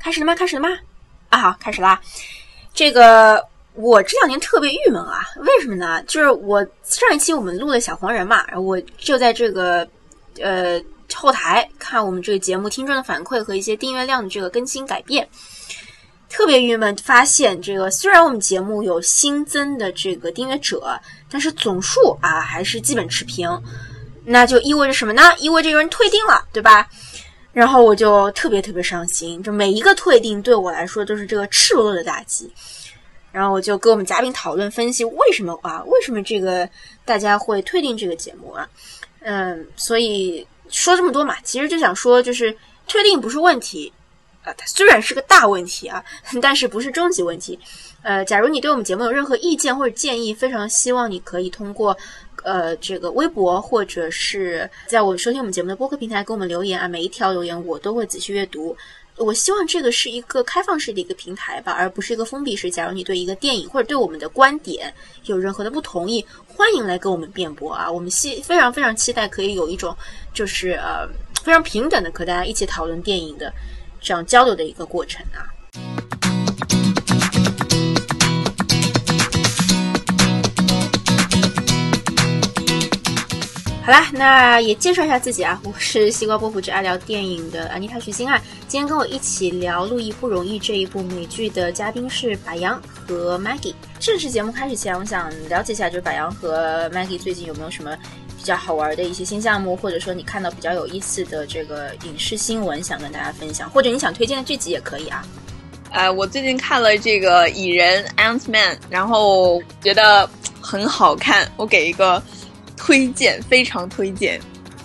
开始了吗？开始了吗？啊，好，开始啦。这个我这两年特别郁闷啊，为什么呢？就是我上一期我们录了小黄人嘛，我就在这个呃后台看我们这个节目听众的反馈和一些订阅量的这个更新改变，特别郁闷，发现这个虽然我们节目有新增的这个订阅者，但是总数啊还是基本持平，那就意味着什么呢？意味着有人退订了，对吧？然后我就特别特别伤心，就每一个退订对我来说都是这个赤裸裸的打击。然后我就跟我们嘉宾讨论分析为什么啊，为什么这个大家会退订这个节目啊？嗯，所以说这么多嘛，其实就想说，就是退订不是问题啊，它虽然是个大问题啊，但是不是终极问题。呃，假如你对我们节目有任何意见或者建议，非常希望你可以通过。呃，这个微博或者是在我收听我们节目的播客平台给我们留言啊，每一条留言我都会仔细阅读。我希望这个是一个开放式的一个平台吧，而不是一个封闭式。假如你对一个电影或者对我们的观点有任何的不同意，欢迎来跟我们辩驳啊！我们希非常非常期待可以有一种就是呃非常平等的和大家一起讨论电影的这样交流的一个过程啊。好啦，那也介绍一下自己啊，我是西瓜波普只爱聊电影的安妮塔徐心爱。今天跟我一起聊《路易不容易》这一部美剧的嘉宾是柏杨和 Maggie。正式节目开始前，我想了解一下，就是柏杨和 Maggie 最近有没有什么比较好玩的一些新项目，或者说你看到比较有意思的这个影视新闻，想跟大家分享，或者你想推荐的剧集也可以啊。呃，我最近看了这个《蚁人 Ant Man》，然后觉得很好看，我给一个。推荐，非常推荐。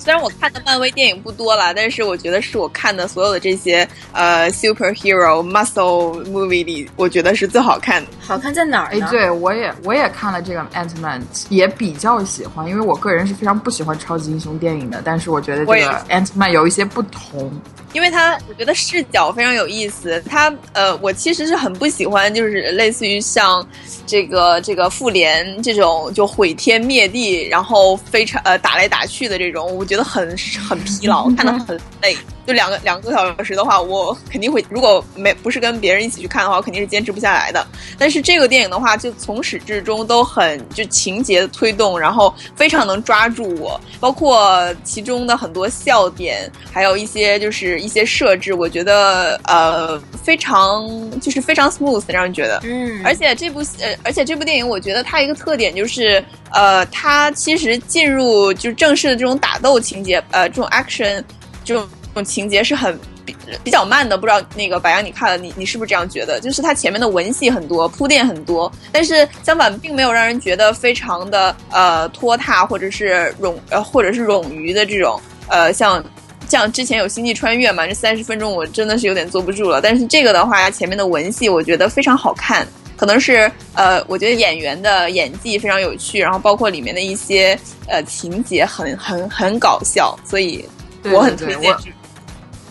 虽然我看的漫威电影不多了，但是我觉得是我看的所有的这些呃 superhero muscle movie 里，我觉得是最好看的。好看在哪儿？哎，对我也我也看了这个 Ant Man，也比较喜欢，因为我个人是非常不喜欢超级英雄电影的，但是我觉得这个 Ant Man 有一些不同。因为他，我觉得视角非常有意思。他，呃，我其实是很不喜欢，就是类似于像这个这个复联这种就毁天灭地，然后非常呃打来打去的这种，我觉得觉得很很疲劳，看得很累。就两个两个多小时的话，我肯定会如果没不是跟别人一起去看的话，我肯定是坚持不下来的。但是这个电影的话，就从始至终都很就情节推动，然后非常能抓住我，包括其中的很多笑点，还有一些就是一些设置，我觉得呃非常就是非常 smooth，让人觉得嗯。而且这部呃而且这部电影，我觉得它一个特点就是呃它其实进入就正式的这种打斗情节，呃这种 action 这种这。种情节是很比比较慢的，不知道那个白羊你看了，你你是不是这样觉得？就是它前面的文戏很多，铺垫很多，但是相反并没有让人觉得非常的呃拖沓，或者是冗呃或者是冗余的这种呃像像之前有星际穿越嘛，这三十分钟我真的是有点坐不住了。但是这个的话，前面的文戏我觉得非常好看，可能是呃我觉得演员的演技非常有趣，然后包括里面的一些呃情节很很很搞笑，所以我很推荐。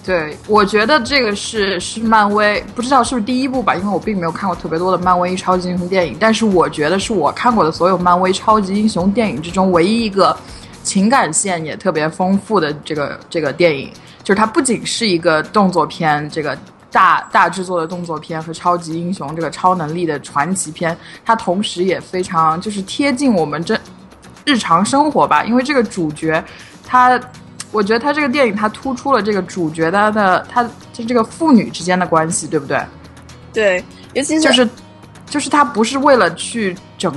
对，我觉得这个是是漫威，不知道是不是第一部吧，因为我并没有看过特别多的漫威超级英雄电影，但是我觉得是我看过的所有漫威超级英雄电影之中唯一一个情感线也特别丰富的这个这个电影，就是它不仅是一个动作片，这个大大制作的动作片和超级英雄这个超能力的传奇片，它同时也非常就是贴近我们这日常生活吧，因为这个主角他。我觉得他这个电影，他突出了这个主角他的他就这个父女之间的关系，对不对？对，尤其是就是，就是他不是为了去整，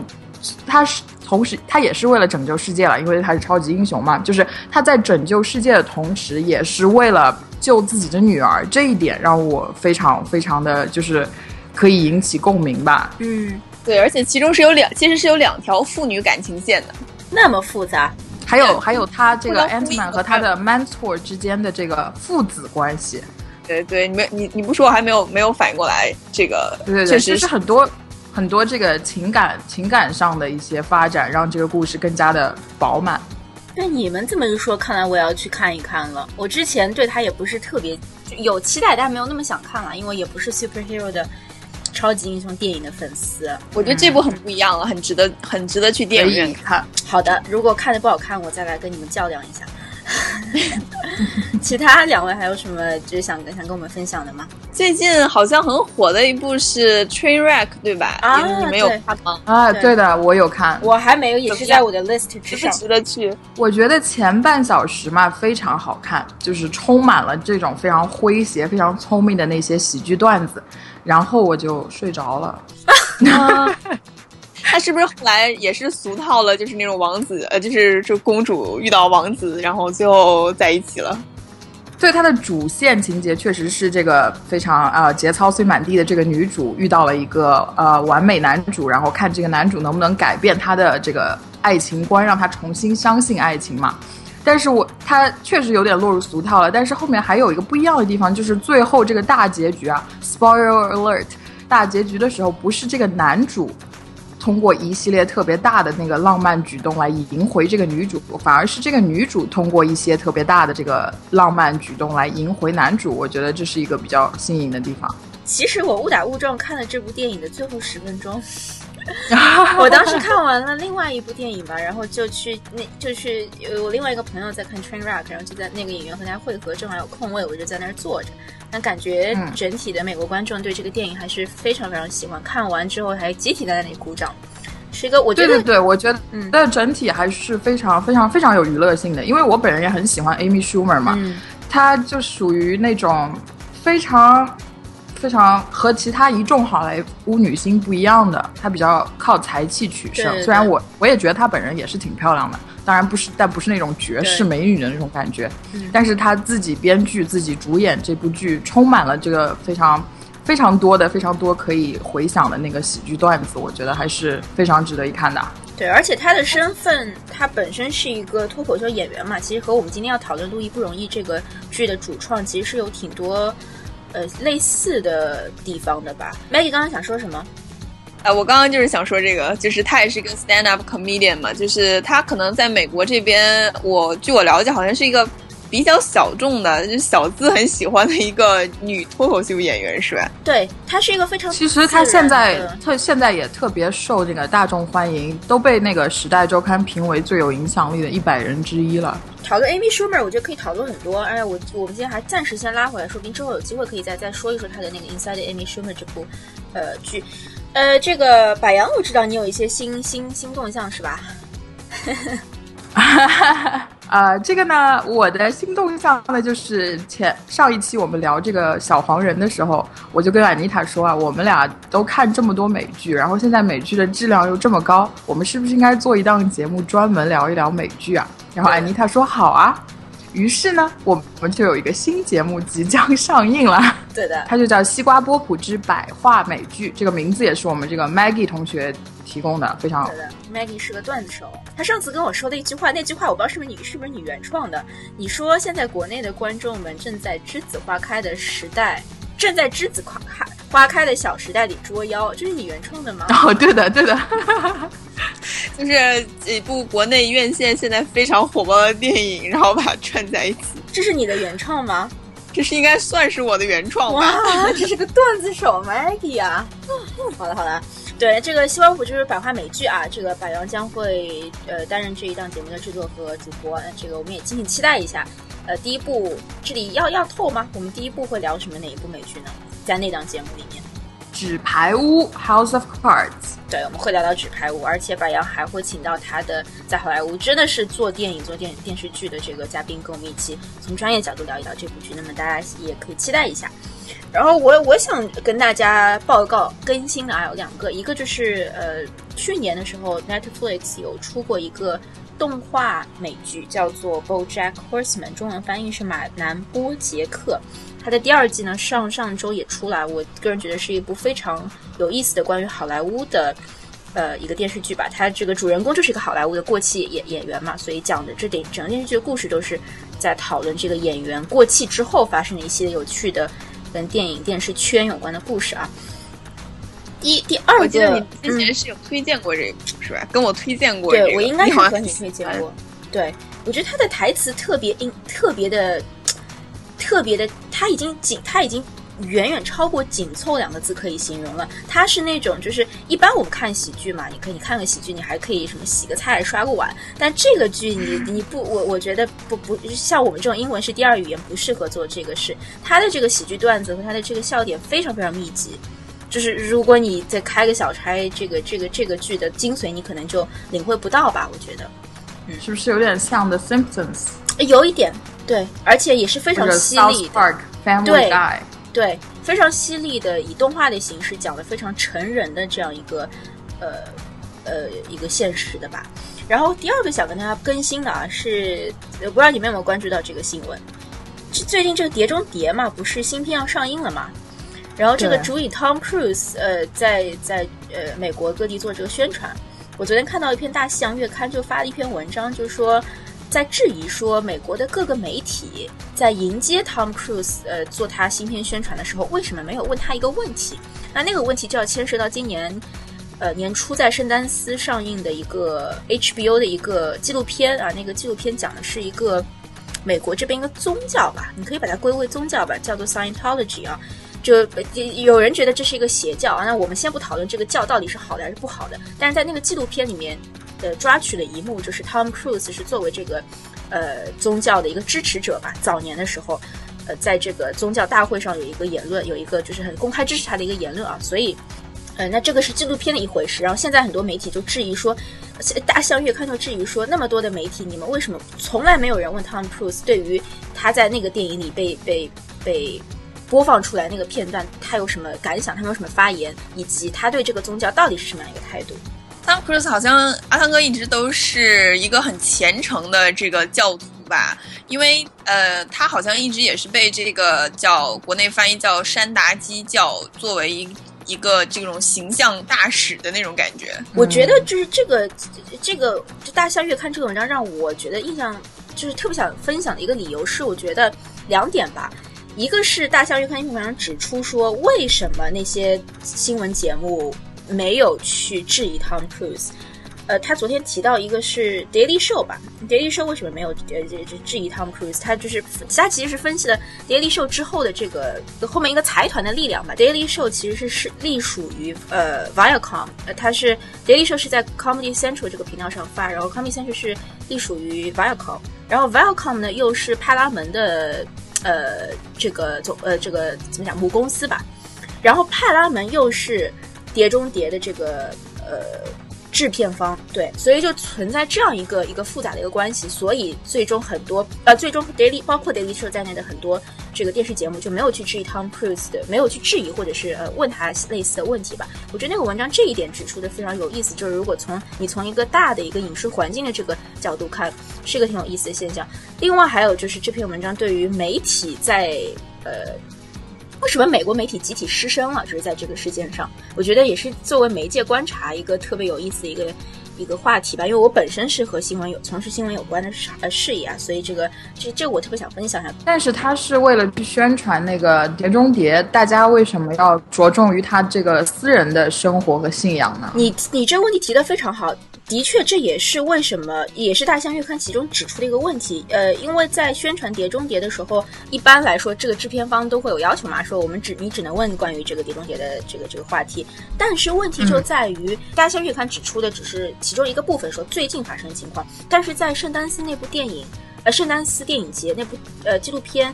他是同时他也是为了拯救世界了，因为他是超级英雄嘛。就是他在拯救世界的同时，也是为了救自己的女儿，这一点让我非常非常的就是可以引起共鸣吧。嗯，对，而且其中是有两，其实是有两条父女感情线的，那么复杂。还有还有，他这个 Antman 和他的 mentor 之间的这个父子关系，对对，你没你你不说，我还没有没有反应过来，这个对对对，确实是很多很多这个情感情感上的一些发展，让这个故事更加的饱满。那你们这么一说，看来我要去看一看了。我之前对他也不是特别有期待，但没有那么想看了，因为也不是 superhero 的。超级英雄电影的粉丝，我觉得这部很不一样了，很值得，很值得去电影院看。好的，如果看的不好看，我再来跟你们较量一下。其他两位还有什么就是想想跟我们分享的吗？最近好像很火的一部是《Trainwreck》，对吧？啊你你没有看吗？啊，对对的，我有看。我还没有，也是在我的 list 之上值不。值得去？我觉得前半小时嘛非常好看，就是充满了这种非常诙谐、非常聪明的那些喜剧段子，然后我就睡着了。他是不是后来也是俗套了？就是那种王子，呃，就是就公主遇到王子，然后最后在一起了。对它的主线情节确实是这个非常呃节操碎满地的这个女主遇到了一个呃完美男主，然后看这个男主能不能改变她的这个爱情观，让她重新相信爱情嘛。但是我他确实有点落入俗套了，但是后面还有一个不一样的地方，就是最后这个大结局啊，spoiler alert，大结局的时候不是这个男主通过一系列特别大的那个浪漫举动来赢回这个女主，反而是这个女主通过一些特别大的这个浪漫举动来赢回男主。我觉得这是一个比较新颖的地方。其实我误打误撞看了这部电影的最后十分钟，我当时 看完了另外一部电影吧，然后就去那就去呃我另外一个朋友在看 Trainwreck，然后就在那个演员和他会合，正好有空位，我就在那儿坐着。但感觉嗯。整体的美国观众对这个电影还是非常非常喜欢，看完之后还集体在那里鼓掌，是一个我觉得对对对，我觉得嗯。但整体还是非常非常非常有娱乐性的，因为我本人也很喜欢 Amy Schumer 嘛，嗯。她就属于那种非常非常和其他一众好莱坞女星不一样的，她比较靠才气取胜。对对对虽然我我也觉得她本人也是挺漂亮的，当然不是，但不是那种绝世美女的那种感觉。嗯但是她自己编剧、自己主演这部剧，充满了这个非常。非常多的、非常多可以回想的那个喜剧段子，我觉得还是非常值得一看的。对，而且他的身份，他本身是一个脱口秀演员嘛，其实和我们今天要讨论《路易不容易》这个剧的主创其实是有挺多呃类似的地方的吧。Maggie 刚刚想说什么？啊，我刚刚就是想说这个，就是他也是一个 stand up comedian 嘛，就是他可能在美国这边，我据我了解，好像是一个比较小众的，就是小资很喜欢的一个女脱口秀演员，是吧？对她是一个非常其实她现在特现在也特别受这个大众欢迎，都被那个《时代周刊》评为最有影响力的一百人之一了。讨论 Amy Schumer，我觉得可以讨论很多。哎，我我们今天还暂时先拉回来，说不定之后有机会可以再再说一说她的那个 Inside Amy Schumer 这部呃剧。呃，这个柏杨，我知道你有一些新新新动向是吧？呃，这个呢，我的新动向呢，就是前上一期我们聊这个小黄人的时候，我就跟安妮塔说啊，我们俩都看这么多美剧，然后现在美剧的质量又这么高，我们是不是应该做一档节目专门聊一聊美剧啊？然后安妮塔说好啊。于是呢，我们就有一个新节目即将上映了。对的，它就叫《西瓜波普之百话美剧》，这个名字也是我们这个 Maggie 同学提供的，非常好对。的，Maggie 是个段子手。他上次跟我说的一句话，那句话我不知道是不是你是不是你原创的。你说现在国内的观众们正在栀子花开的时代，正在栀子花开花开的小时代里捉妖，这是你原创的吗？哦，对的，对的，就是几部国内院线现在非常火爆的电影，然后把它串在一起，这是你的原创吗？这是应该算是我的原创吧。哇，这是个段子手 Maggie 啊！好了好了，对这个《西瓜普就是百花美剧啊，这个柏杨将会呃担任这一档节目的制作和主播，这个我们也敬请期待一下。呃，第一部这里要要透吗？我们第一部会聊什么哪一部美剧呢？在那档节目里面，纸牌屋 House of Cards。对，我们会聊到纸牌屋，而且柏杨还会请到他的在好莱坞真的是做电影、做电电视剧的这个嘉宾，跟我们一起从专业角度聊一聊这部剧。那么大家也可以期待一下。然后我我想跟大家报告更新的啊有两个，一个就是呃去年的时候 Netflix 有出过一个动画美剧，叫做《BoJack Horseman》，中文翻译是马南波杰克。它的第二季呢上上周也出来，我个人觉得是一部非常有意思的关于好莱坞的。呃，一个电视剧吧，它这个主人公就是一个好莱坞的过气演演员嘛，所以讲的这点整个电视剧的故事都是在讨论这个演员过气之后发生的一系列有趣的跟电影电视圈有关的故事啊。第第二我记得你，之前是有推荐过这个，是吧？跟我推荐过、对这个。我应该是和你推荐过。对，我觉得他的台词特别硬，特别的，特别的，它已经紧，它已经远远超过紧凑两个字可以形容了。它是那种就是一般我们看喜剧嘛，你可以看个喜剧，你还可以什么洗个菜、刷个碗，但这个剧你你不我我觉得不不像我们这种英文是第二语言不适合做这个事。它的这个喜剧段子和它的这个笑点非常非常密集。就是如果你再开个小差，这个这个这个剧的精髓你可能就领会不到吧？我觉得，嗯，是不是有点像 The Simpsons？有一点，对，而且也是非常犀利的。对对，非常犀利的，以动画的形式讲的非常成人的这样一个呃呃一个现实的吧。然后第二个想跟大家更新的啊，是我不知道你们有没有关注到这个新闻？最近这个《碟中谍》嘛，不是新片要上映了嘛？然后这个主演 Tom Cruise，呃，在在呃美国各地做这个宣传。我昨天看到一篇《大西洋月刊》就发了一篇文章，就是说在质疑说美国的各个媒体在迎接 Tom Cruise，呃，做他新片宣传的时候，为什么没有问他一个问题？那那个问题就要牵涉到今年，呃，年初在圣丹斯上映的一个 HBO 的一个纪录片啊，那个纪录片讲的是一个美国这边一个宗教吧，你可以把它归为宗教吧，叫做 Scientology 啊。就有人觉得这是一个邪教啊，那我们先不讨论这个教到底是好的还是不好的。但是在那个纪录片里面，呃，抓取了一幕，就是 Tom Cruise 是作为这个呃宗教的一个支持者吧，早年的时候，呃，在这个宗教大会上有一个言论，有一个就是很公开支持他的一个言论啊。所以，呃，那这个是纪录片的一回事。然后现在很多媒体就质疑说，大象月刊就质疑说，那么多的媒体，你们为什么从来没有人问 Tom Cruise 对于他在那个电影里被被被。播放出来那个片段，他有什么感想？他有什么发言？以及他对这个宗教到底是什么样一个态度？Tom Cruise 好像阿汤哥一直都是一个很虔诚的这个教徒吧？因为呃，他好像一直也是被这个叫国内翻译叫山达基教作为一一个这种形象大使的那种感觉。我觉得就是这个这个就大象月刊这个文章让我觉得印象就是特别想分享的一个理由是，我觉得两点吧。一个是大象月刊一篇文章指出说，为什么那些新闻节目没有去质疑 Tom Cruise？呃，他昨天提到一个是 Daily Show 吧，Daily Show 为什么没有呃质疑 Tom Cruise？他就是他其实是分析了 Daily Show 之后的这个后面一个财团的力量吧。Daily Show 其实是是隶属于呃 Viacom，呃它是 Daily Show 是在 Comedy Central 这个频道上发，然后 Comedy Central 是隶属于 Viacom，然后 Viacom 呢又是派拉蒙的。呃，这个总呃，这个怎么讲母公司吧，然后派拉蒙又是《碟中谍》的这个呃制片方，对，所以就存在这样一个一个复杂的一个关系，所以最终很多呃，最终 Daily 包括 Daily Show 在内的很多这个电视节目就没有去质疑 Tom Cruise 的，没有去质疑或者是呃问他类似的问题吧。我觉得那个文章这一点指出的非常有意思，就是如果从你从一个大的一个影视环境的这个角度看。是一个挺有意思的现象。另外还有就是这篇文章对于媒体在呃，为什么美国媒体集体失声了？就是在这个事件上，我觉得也是作为媒介观察一个特别有意思的一个一个话题吧。因为我本身是和新闻有从事新闻有关的事呃事业啊，所以这个这这我特别想分享一下。但是他是为了去宣传那个《碟中谍》，大家为什么要着重于他这个私人的生活和信仰呢？你你这个问题提的非常好。的确，这也是为什么，也是大象月刊其中指出的一个问题。呃，因为在宣传《碟中谍》的时候，一般来说，这个制片方都会有要求嘛，说我们只你只能问关于这个《碟中谍》的这个这个话题。但是问题就在于，大象月刊指出的只是其中一个部分，说最近发生的情况。但是在圣丹斯那部电影，呃，圣丹斯电影节那部呃纪录片，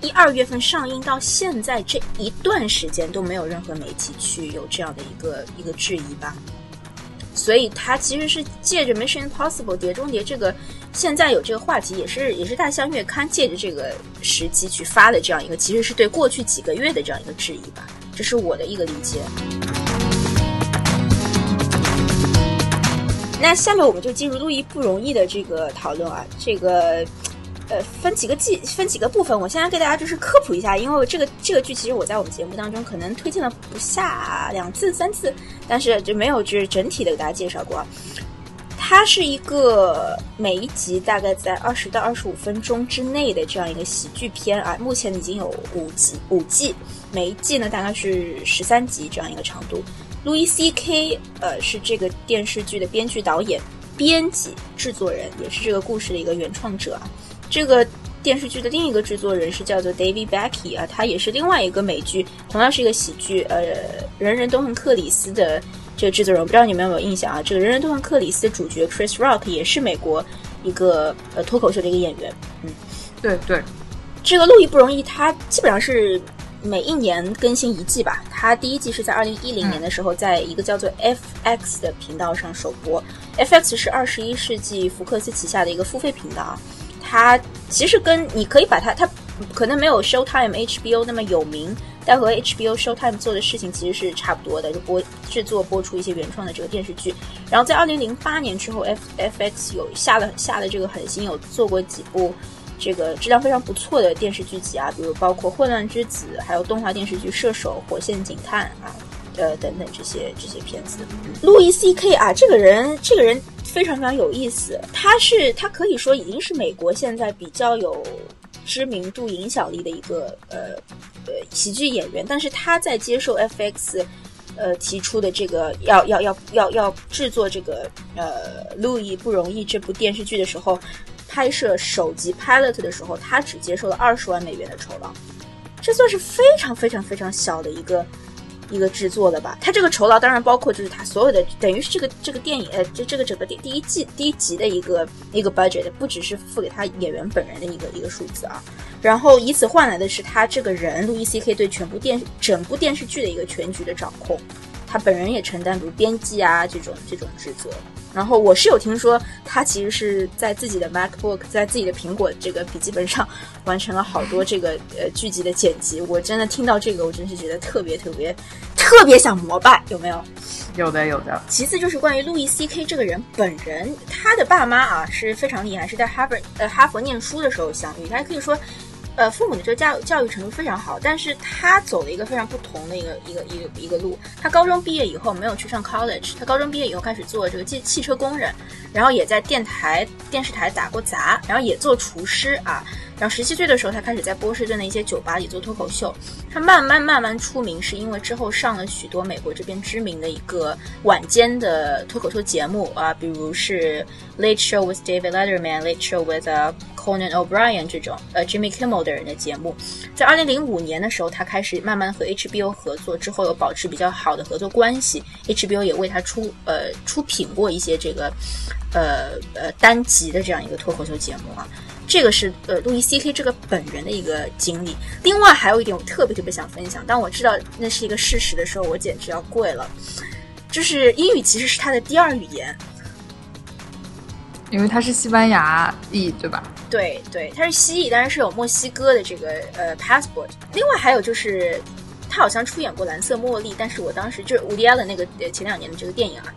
一二月份上映到现在这一段时间都没有任何媒体去有这样的一个一个质疑吧。所以，他其实是借着《Mission Impossible》碟中谍这个，现在有这个话题，也是也是大象月刊借着这个时机去发的这样一个，其实是对过去几个月的这样一个质疑吧，这是我的一个理解。那下面我们就进入路易不容易的这个讨论啊，这个。呃，分几个季，分几个部分。我现在给大家就是科普一下，因为这个这个剧其实我在我们节目当中可能推荐了不下两次、三次，但是就没有就是整体的给大家介绍过。它是一个每一集大概在二十到二十五分钟之内的这样一个喜剧片啊。目前已经有五集，五季，每一季呢大概是十三集这样一个长度。路易 C K 呃是这个电视剧的编剧、导演、编辑、制作人，也是这个故事的一个原创者啊。这个电视剧的另一个制作人是叫做 David Becky 啊，他也是另外一个美剧，同样是一个喜剧，呃，人人都恨克里斯的这个制作人，我不知道你们有没有印象啊？这个人人都恨克里斯的主角 Chris Rock 也是美国一个呃脱口秀的一个演员。嗯，对对，这个路易不容易，他基本上是每一年更新一季吧。它第一季是在二零一零年的时候，在一个叫做 FX 的频道上首播。FX 是二十一世纪福克斯旗下的一个付费频道啊。它其实跟你可以把它，它可能没有 Showtime HBO 那么有名，但和 HBO Showtime 做的事情其实是差不多的，就播制作播出一些原创的这个电视剧。然后在二零零八年之后，F FX 有下了下了这个狠心，有做过几部这个质量非常不错的电视剧集啊，比如包括《混乱之子》，还有动画电视剧《射手》《火线警探》啊，呃等等这些这些片子。路易 C K 啊，这个人这个人。非常非常有意思，他是他可以说已经是美国现在比较有知名度、影响力的一个呃呃喜剧演员，但是他在接受 FX 呃提出的这个要要要要要制作这个呃路易不容易这部电视剧的时候，拍摄首集 pilot 的时候，他只接受了二十万美元的酬劳，这算是非常非常非常小的一个。一个制作的吧，他这个酬劳当然包括就是他所有的，等于是这个这个电影，呃，这这个整个第第一季第一集的一个一个 budget，不只是付给他演员本人的一个一个数字啊，然后以此换来的是他这个人路易 C K 对全部电整部电视剧的一个全局的掌控，他本人也承担比如编辑啊这种这种职责。然后我是有听说，他其实是在自己的 MacBook，在自己的苹果这个笔记本上完成了好多这个呃剧集的剪辑。我真的听到这个，我真是觉得特别特别特别想膜拜，有没有？有的，有的。其次就是关于路易 C K 这个人本人，他的爸妈啊是非常厉害，是在哈佛呃哈佛念书的时候相遇，他可以说。呃，父母的这个教教育程度非常好，但是他走了一个非常不同的一个一个一个一个路。他高中毕业以后没有去上 college，他高中毕业以后开始做这个汽汽车工人，然后也在电台电视台打过杂，然后也做厨师啊。然后十七岁的时候，他开始在波士顿的一些酒吧里做脱口秀。他慢慢慢慢出名，是因为之后上了许多美国这边知名的一个晚间的脱口秀节目啊，比如是 Late Show with David Letterman、Late Show with Conan O'Brien 这种呃 Jimmy Kimmel 的人的节目。在二零零五年的时候，他开始慢慢和 HBO 合作，之后有保持比较好的合作关系。HBO 也为他出呃出品过一些这个呃呃单集的这样一个脱口秀节目啊。这个是呃路易 C K 这个本人的一个经历。另外还有一点我特别特别想分享，当我知道那是一个事实的时候，我简直要跪了。就是英语其实是他的第二语言，因为他是西班牙裔，对吧？对对，他是蜥蜴，但是是有墨西哥的这个呃 passport。另外还有就是，他好像出演过《蓝色茉莉》，但是我当时就是伍迪·艾伦那个前两年的这个电影啊。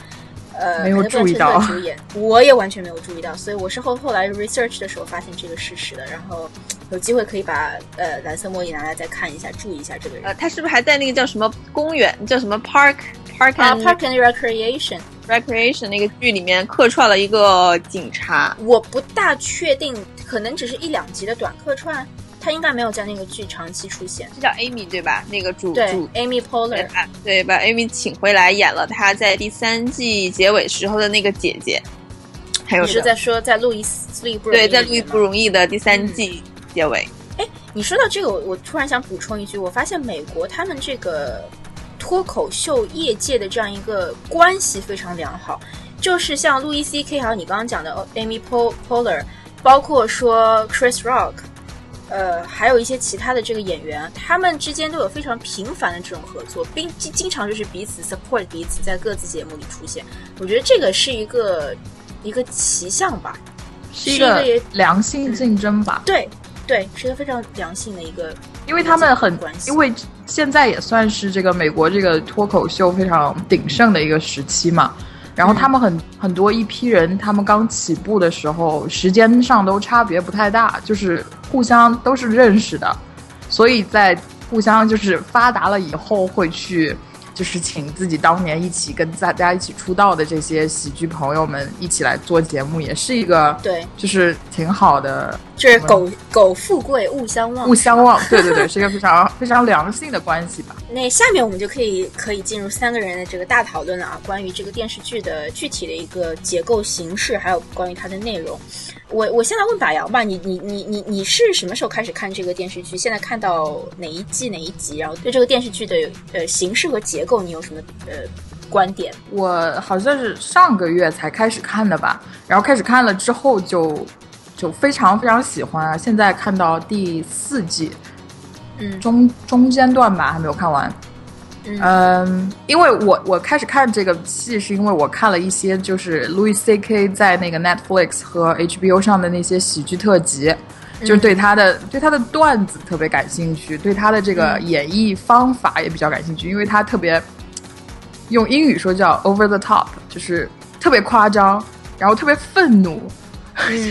呃，没有注意到主演，我也完全没有注意到，所以我是后后来 research 的时候发现这个事实的，然后有机会可以把呃蓝色茉莉拿来再看一下，注意一下这个人。呃，他是不是还在那个叫什么公园，叫什么 park park and park and recreation recreation 那个剧里面客串了一个警察？我不大确定，可能只是一两集的短客串。他应该没有在那个剧长期出现，是叫 Amy 对吧？那个主主 Amy Poehler，对，把 Amy 请回来演了他在第三季结尾时候的那个姐姐。还有你是在说在路易斯路易不对，在路易不容易的第三季结尾。哎，你说到这个，我我突然想补充一句，我发现美国他们这个脱口秀业界的这样一个关系非常良好，就是像路易 C K 还有你刚刚讲的 Amy Poehler，包括说 Chris Rock。呃，还有一些其他的这个演员，他们之间都有非常频繁的这种合作，并经经常就是彼此 support 彼此，在各自节目里出现。我觉得这个是一个一个奇象吧，是一个良性竞争吧。对对，是一个非常良性的一个，因为他们很，因为现在也算是这个美国这个脱口秀非常鼎盛的一个时期嘛。然后他们很很多一批人，他们刚起步的时候，时间上都差别不太大，就是互相都是认识的，所以在互相就是发达了以后会去。就是请自己当年一起跟大家一起出道的这些喜剧朋友们一起来做节目，也是一个对，就是挺好的。就是苟苟富贵，勿相忘，勿相忘。对对对，是一个非常非常良性的关系吧。那下面我们就可以可以进入三个人的这个大讨论了啊，关于这个电视剧的具体的一个结构形式，还有关于它的内容。我我现在问打瑶吧，你你你你你是什么时候开始看这个电视剧？现在看到哪一季哪一集？然后对这个电视剧的呃形式和结构，你有什么呃观点？我好像是上个月才开始看的吧，然后开始看了之后就就非常非常喜欢啊！现在看到第四季，嗯中中间段吧，还没有看完。嗯，因为我我开始看这个戏，是因为我看了一些就是 Louis C K 在那个 Netflix 和 HBO 上的那些喜剧特辑，就是对他的对他的段子特别感兴趣，对他的这个演绎方法也比较感兴趣，因为他特别用英语说叫 over the top，就是特别夸张，然后特别愤怒。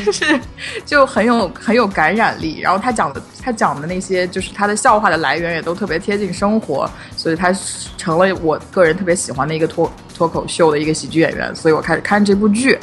就 是就很有很有感染力，然后他讲的他讲的那些就是他的笑话的来源也都特别贴近生活，所以他成了我个人特别喜欢的一个脱脱口秀的一个喜剧演员，所以我开始看这部剧，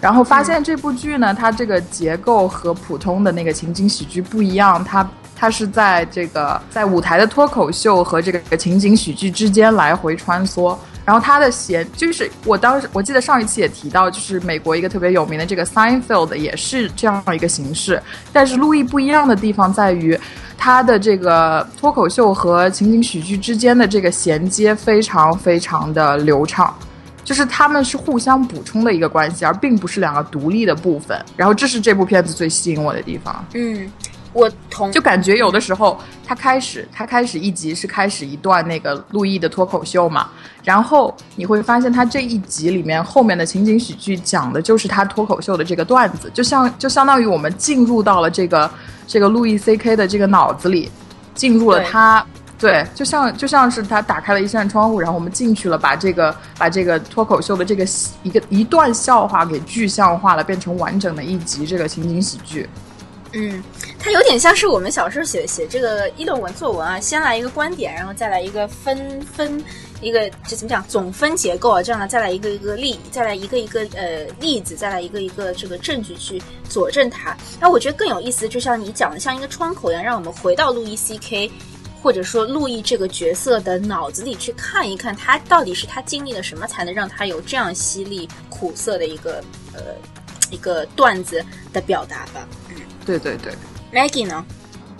然后发现这部剧呢，它这个结构和普通的那个情景喜剧不一样，它它是在这个在舞台的脱口秀和这个情景喜剧之间来回穿梭。然后他的衔就是我当时我记得上一期也提到，就是美国一个特别有名的这个 Seinfeld 也是这样一个形式。但是路易不一样的地方在于，他的这个脱口秀和情景喜剧之间的这个衔接非常非常的流畅，就是他们是互相补充的一个关系，而并不是两个独立的部分。然后这是这部片子最吸引我的地方。嗯。我同就感觉有的时候，他开始他开始一集是开始一段那个路易的脱口秀嘛，然后你会发现他这一集里面后面的情景喜剧讲的就是他脱口秀的这个段子，就像就相当于我们进入到了这个这个路易 C K 的这个脑子里，进入了他对，就像就像是他打开了一扇窗户，然后我们进去了，把这个把这个脱口秀的这个一个一段笑话给具象化了，变成完整的一集这个情景喜剧。嗯，它有点像是我们小时候写写这个议论文作文啊，先来一个观点，然后再来一个分分一个这怎么讲总分结构啊，这样呢再来一个一个例，再来一个一个呃例子，再来一个一个这个证据去佐证它。那我觉得更有意思，就像你讲的，像一个窗口一样，让我们回到路易 C K，或者说路易这个角色的脑子里去看一看，他到底是他经历了什么，才能让他有这样犀利苦涩的一个呃一个段子的表达吧。嗯对对对，Maggie 呢？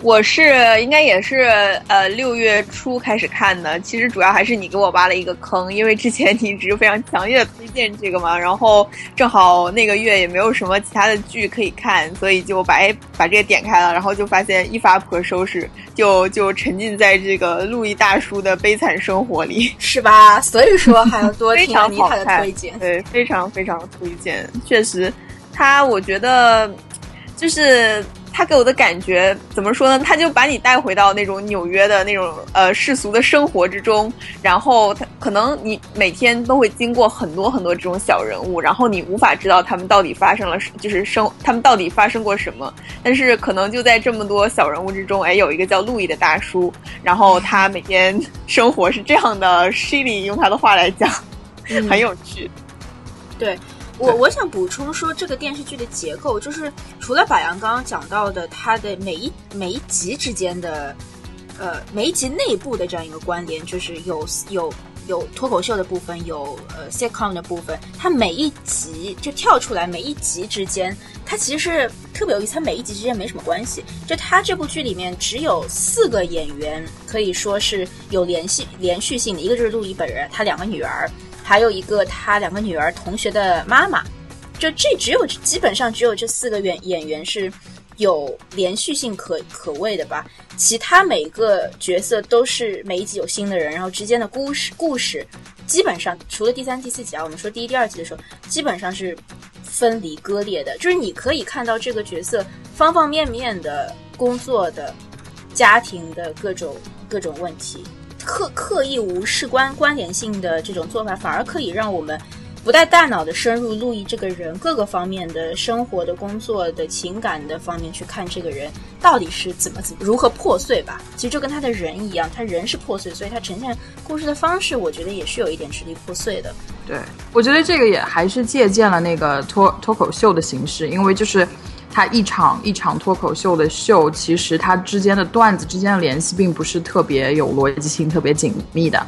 我是应该也是呃六月初开始看的，其实主要还是你给我挖了一个坑，因为之前你一直非常强烈的推荐这个嘛，然后正好那个月也没有什么其他的剧可以看，所以就把把这个点开了，然后就发现一发不可收拾，就就沉浸在这个路易大叔的悲惨生活里，是吧？所以说还要多 听妮塔的推荐，对，非常非常推荐，确实，他我觉得。就是他给我的感觉怎么说呢？他就把你带回到那种纽约的那种呃世俗的生活之中，然后他可能你每天都会经过很多很多这种小人物，然后你无法知道他们到底发生了就是生他们到底发生过什么。但是可能就在这么多小人物之中，哎，有一个叫路易的大叔，然后他每天生活是这样的，shilly 用他的话来讲，很有趣。对。我我想补充说，这个电视剧的结构就是，除了柏杨刚刚讲到的，它的每一每一集之间的，呃，每一集内部的这样一个关联，就是有有有脱口秀的部分，有呃 sitcom 的部分，它每一集就跳出来，每一集之间，它其实是特别有意思，它每一集之间没什么关系。就它这部剧里面只有四个演员可以说是有联系连续性的，一个就是陆毅本人，他两个女儿。还有一个他两个女儿同学的妈妈，就这只有基本上只有这四个演演员是有连续性可可谓的吧，其他每个角色都是每一集有新的人，然后之间的故事故事基本上除了第三、第四集啊，我们说第一、第二集的时候，基本上是分离割裂的，就是你可以看到这个角色方方面面的工作的、家庭的各种各种问题。刻刻意无视关关联性的这种做法，反而可以让我们不带大脑的深入路易这个人各个方面的生活的工作的情感的方面去看这个人到底是怎么怎么如何破碎吧。其实就跟他的人一样，他人是破碎，所以他呈现故事的方式，我觉得也是有一点支离破碎的。对，我觉得这个也还是借鉴了那个脱脱口秀的形式，因为就是。他一场一场脱口秀的秀，其实它之间的段子之间的联系并不是特别有逻辑性、特别紧密的，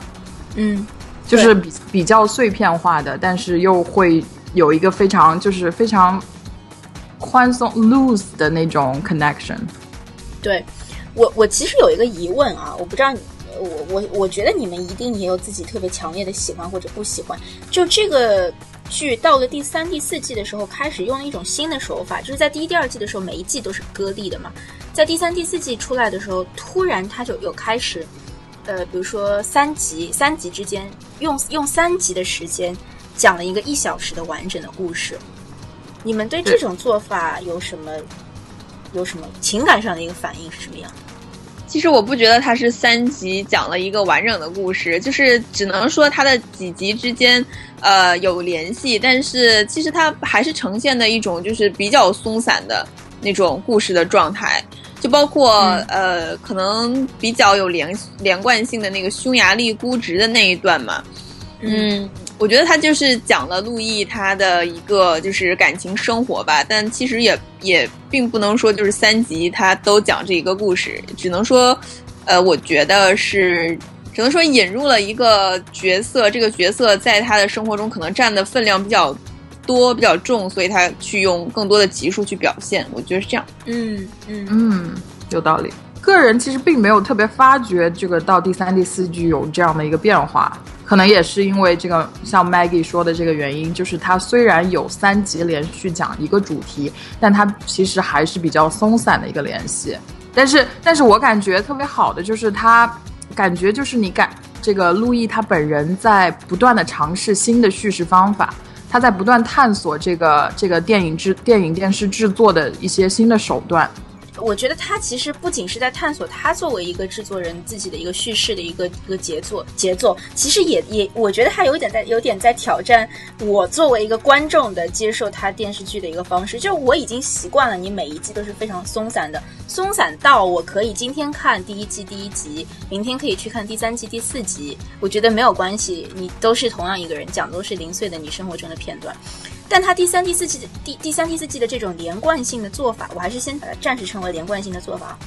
嗯，就是比比较碎片化的，但是又会有一个非常就是非常宽松 loose 的那种 connection。对我，我其实有一个疑问啊，我不知道你，我我我觉得你们一定也有自己特别强烈的喜欢或者不喜欢。就这个剧到了第三、第四季的时候，开始用了一种新的手法，就是在第一、第二季的时候，每一季都是割地的嘛，在第三、第四季出来的时候，突然它就有开始，呃，比如说三集，三集之间用用三集的时间讲了一个一小时的完整的故事。你们对这种做法有什么？有什么情感上的一个反应是什么样？其实我不觉得它是三集讲了一个完整的故事，就是只能说它的几集之间呃有联系，但是其实它还是呈现的一种就是比较松散的那种故事的状态，就包括呃可能比较有连连贯性的那个匈牙利估值的那一段嘛，嗯。我觉得他就是讲了路易他的一个就是感情生活吧，但其实也也并不能说就是三集他都讲这一个故事，只能说，呃，我觉得是只能说引入了一个角色，这个角色在他的生活中可能占的分量比较多、比较重，所以他去用更多的集数去表现，我觉得是这样。嗯嗯嗯，有道理。个人其实并没有特别发觉这个到第三、第四季有这样的一个变化，可能也是因为这个像 Maggie 说的这个原因，就是它虽然有三集连续讲一个主题，但它其实还是比较松散的一个联系。但是，但是我感觉特别好的就是它，感觉就是你感这个路易他本人在不断的尝试新的叙事方法，他在不断探索这个这个电影制电影电视制作的一些新的手段。我觉得他其实不仅是在探索他作为一个制作人自己的一个叙事的一个一个节奏节奏，其实也也我觉得他有一点在有点在挑战我作为一个观众的接受他电视剧的一个方式，就我已经习惯了你每一季都是非常松散的，松散到我可以今天看第一季第一集，明天可以去看第三季第四集，我觉得没有关系，你都是同样一个人讲都是零碎的你生活中的片段。但他第三、第四季的第第三、第四季的这种连贯性的做法，我还是先把它暂时称为连贯性的做法，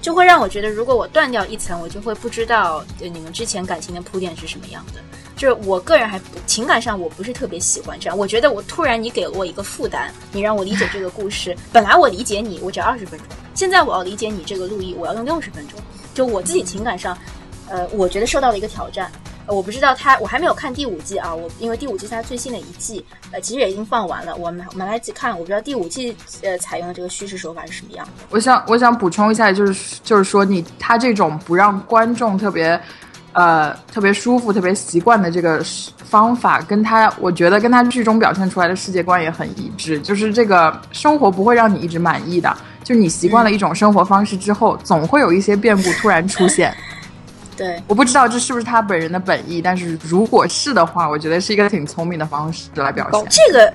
就会让我觉得，如果我断掉一层，我就会不知道你们之前感情的铺垫是什么样的。就是我个人还不情感上我不是特别喜欢这样，我觉得我突然你给了我一个负担，你让我理解这个故事，本来我理解你我只要二十分钟，现在我要理解你这个路易，我要用六十分钟，就我自己情感上，呃，我觉得受到了一个挑战。我不知道他，我还没有看第五季啊。我因为第五季是他最新的一季，呃，其实也已经放完了。我们我们来起看，我不知道第五季呃采用的这个叙事手法是什么样的。我想我想补充一下，就是就是说你他这种不让观众特别呃特别舒服、特别习惯的这个方法，跟他我觉得跟他剧中表现出来的世界观也很一致。就是这个生活不会让你一直满意的，就你习惯了一种生活方式之后，总会有一些变故突然出现。对，我不知道这是不是他本人的本意，但是如果是的话，我觉得是一个挺聪明的方式来表现。这个，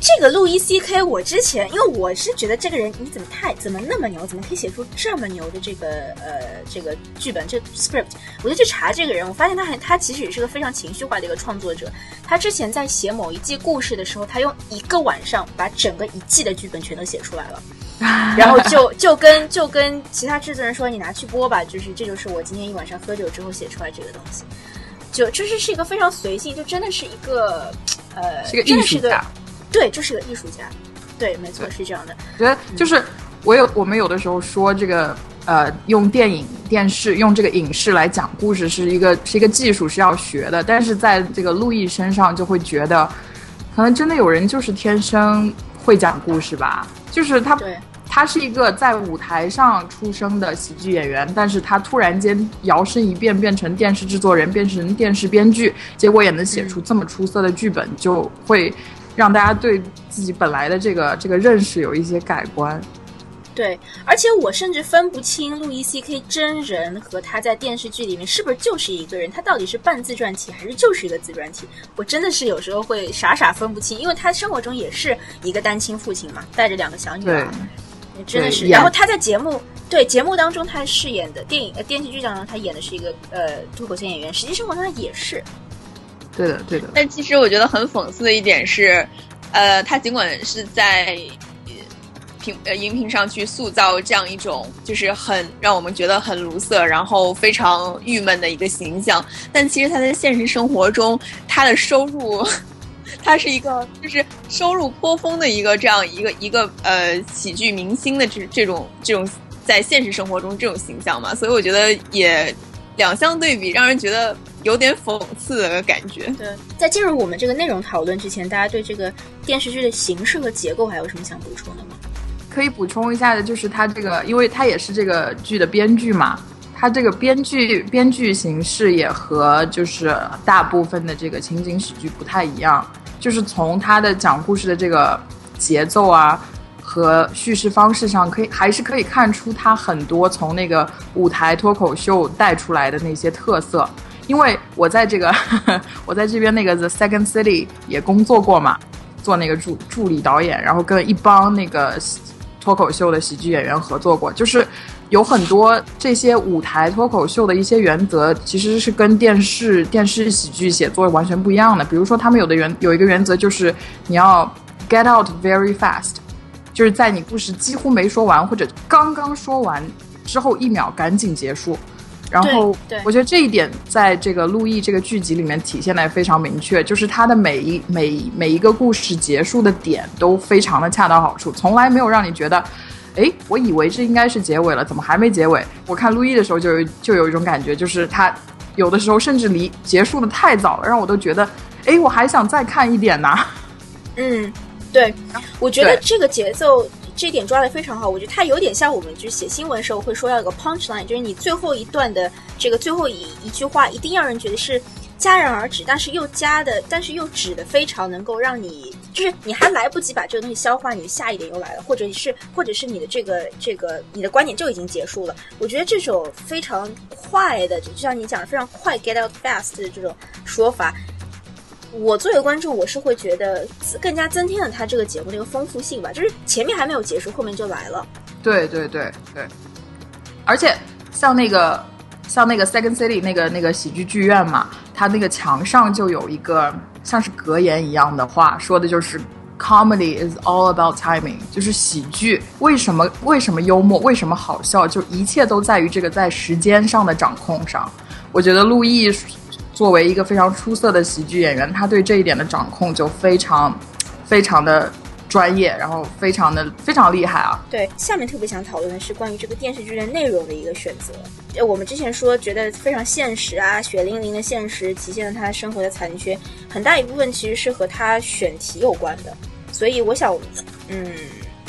这个路易 C K，我之前因为我是觉得这个人你怎么太怎么那么牛，怎么可以写出这么牛的这个呃这个剧本这 script，我就去查这个人，我发现他很他其实也是个非常情绪化的一个创作者。他之前在写某一季故事的时候，他用一个晚上把整个一季的剧本全都写出来了。然后就就跟就跟其他制作人说，你拿去播吧，就是这就是我今天一晚上喝酒之后写出来这个东西，就这是是一个非常随性，就真的是一个呃，是个艺术家，对，就是个艺术家，对，没错，是这样的。我觉得就是我有我们有的时候说这个呃，用电影电视用这个影视来讲故事是一个是一个技术是要学的，但是在这个陆毅身上就会觉得，可能真的有人就是天生会讲故事吧，就是他。他是一个在舞台上出生的喜剧演员，但是他突然间摇身一变变成电视制作人，变成电视编剧，结果也能写出这么出色的剧本，就会让大家对自己本来的这个这个认识有一些改观。对，而且我甚至分不清路易 C K 真人和他在电视剧里面是不是就是一个人，他到底是半自传体还是就是一个自传体？我真的是有时候会傻傻分不清，因为他生活中也是一个单亲父亲嘛，带着两个小女儿。真的是，然后他在节目对节目当中，他饰演的电影呃电视剧当中，他演的是一个呃脱口秀演员，实际生活中他也是。对的，对的。但其实我觉得很讽刺的一点是，呃，他尽管是在屏呃荧屏上去塑造这样一种就是很让我们觉得很卢瑟，然后非常郁闷的一个形象，但其实他在现实生活中，他的收入 他是一个就是收入颇丰的一个这样一个一个呃喜剧明星的这这种这种在现实生活中这种形象嘛，所以我觉得也两相对比，让人觉得有点讽刺的感觉。对，在进入我们这个内容讨论之前，大家对这个电视剧的形式和结构还有什么想补充的吗？可以补充一下的，就是他这个，因为他也是这个剧的编剧嘛。它这个编剧编剧形式也和就是大部分的这个情景喜剧不太一样，就是从它的讲故事的这个节奏啊和叙事方式上，可以还是可以看出他很多从那个舞台脱口秀带出来的那些特色。因为我在这个 我在这边那个 The Second City 也工作过嘛，做那个助助理导演，然后跟一帮那个脱口秀的喜剧演员合作过，就是。有很多这些舞台脱口秀的一些原则，其实是跟电视电视喜剧写作完全不一样的。比如说，他们有的原有一个原则就是你要 get out very fast，就是在你故事几乎没说完或者刚刚说完之后一秒赶紧结束。然后，我觉得这一点在这个《路易》这个剧集里面体现的也非常明确，就是他的每一每每一个故事结束的点都非常的恰到好处，从来没有让你觉得。哎，我以为这应该是结尾了，怎么还没结尾？我看路易的时候就有就有一种感觉，就是他有的时候甚至离结束的太早了，让我都觉得，哎，我还想再看一点呢。嗯，对，我觉得这个节奏这点抓的非常好。我觉得它有点像我们就是写新闻时候会说要有个 punch line，就是你最后一段的这个最后一一句话一定让人觉得是。戛然而止，但是又加的，但是又止的非常能够让你，就是你还来不及把这个东西消化，你的下一点又来了，或者是，或者是你的这个这个你的观点就已经结束了。我觉得这种非常快的，就像你讲的非常快 get out fast 的这种说法，我作为观众，我是会觉得更加增添了它这个节目的一个丰富性吧。就是前面还没有结束，后面就来了。对对对对，而且像那个。像那个 Second City 那个那个喜剧剧院嘛，它那个墙上就有一个像是格言一样的话，说的就是 Comedy is all about timing，就是喜剧为什么为什么幽默为什么好笑，就一切都在于这个在时间上的掌控上。我觉得陆毅作为一个非常出色的喜剧演员，他对这一点的掌控就非常非常的。专业，然后非常的非常厉害啊！对，下面特别想讨论的是关于这个电视剧的内容的一个选择。呃，我们之前说觉得非常现实啊，血淋淋的现实体现了他生活的残缺，很大一部分其实是和他选题有关的。所以我想，嗯，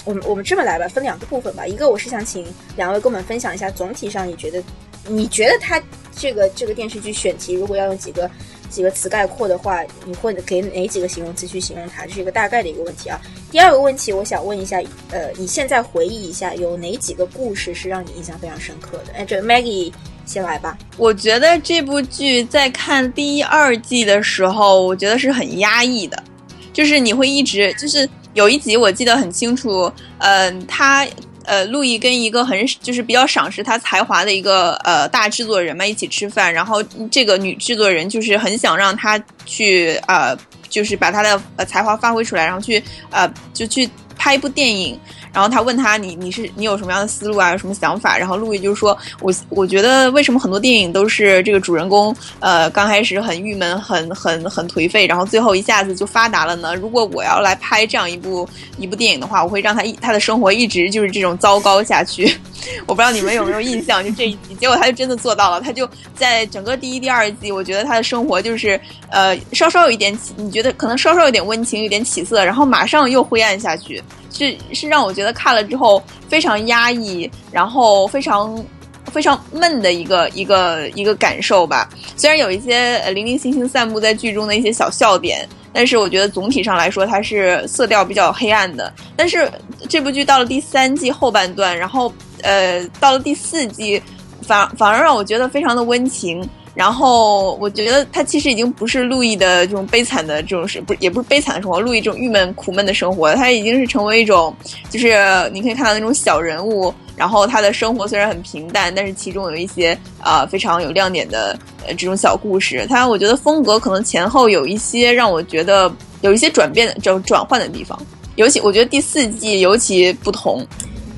我们我们这么来吧，分两个部分吧。一个我是想请两位跟我们分享一下，总体上你觉得，你觉得他这个这个电视剧选题，如果要用几个。几个词概括的话，你会给哪几个形容词去形容它？这是一个大概的一个问题啊。第二个问题，我想问一下，呃，你现在回忆一下，有哪几个故事是让你印象非常深刻的？哎，这 Maggie 先来吧。我觉得这部剧在看第、二季的时候，我觉得是很压抑的，就是你会一直就是有一集我记得很清楚，嗯，他。呃，路易跟一个很就是比较赏识他才华的一个呃大制作人嘛一起吃饭，然后这个女制作人就是很想让他去呃，就是把他的呃才华发挥出来，然后去呃就去拍一部电影。然后他问他你你是你有什么样的思路啊有什么想法？然后路易就说我我觉得为什么很多电影都是这个主人公呃刚开始很郁闷很很很颓废，然后最后一下子就发达了呢？如果我要来拍这样一部一部电影的话，我会让他一他的生活一直就是这种糟糕下去。我不知道你们有没有印象，就这一集，结果他就真的做到了。他就在整个第一、第二季，我觉得他的生活就是呃稍稍有一点你觉得可能稍稍有点温情，有点起色，然后马上又灰暗下去。是是让我觉得看了之后非常压抑，然后非常非常闷的一个一个一个感受吧。虽然有一些零零星星散布在剧中的一些小笑点，但是我觉得总体上来说它是色调比较黑暗的。但是这部剧到了第三季后半段，然后呃到了第四季，反反而让我觉得非常的温情。然后我觉得他其实已经不是路易的这种悲惨的这种是不是也不是悲惨的生活，路易这种郁闷苦闷的生活，他已经是成为一种，就是你可以看到那种小人物，然后他的生活虽然很平淡，但是其中有一些啊非常有亮点的呃这种小故事。他我觉得风格可能前后有一些让我觉得有一些转变的这种转换的地方，尤其我觉得第四季尤其不同。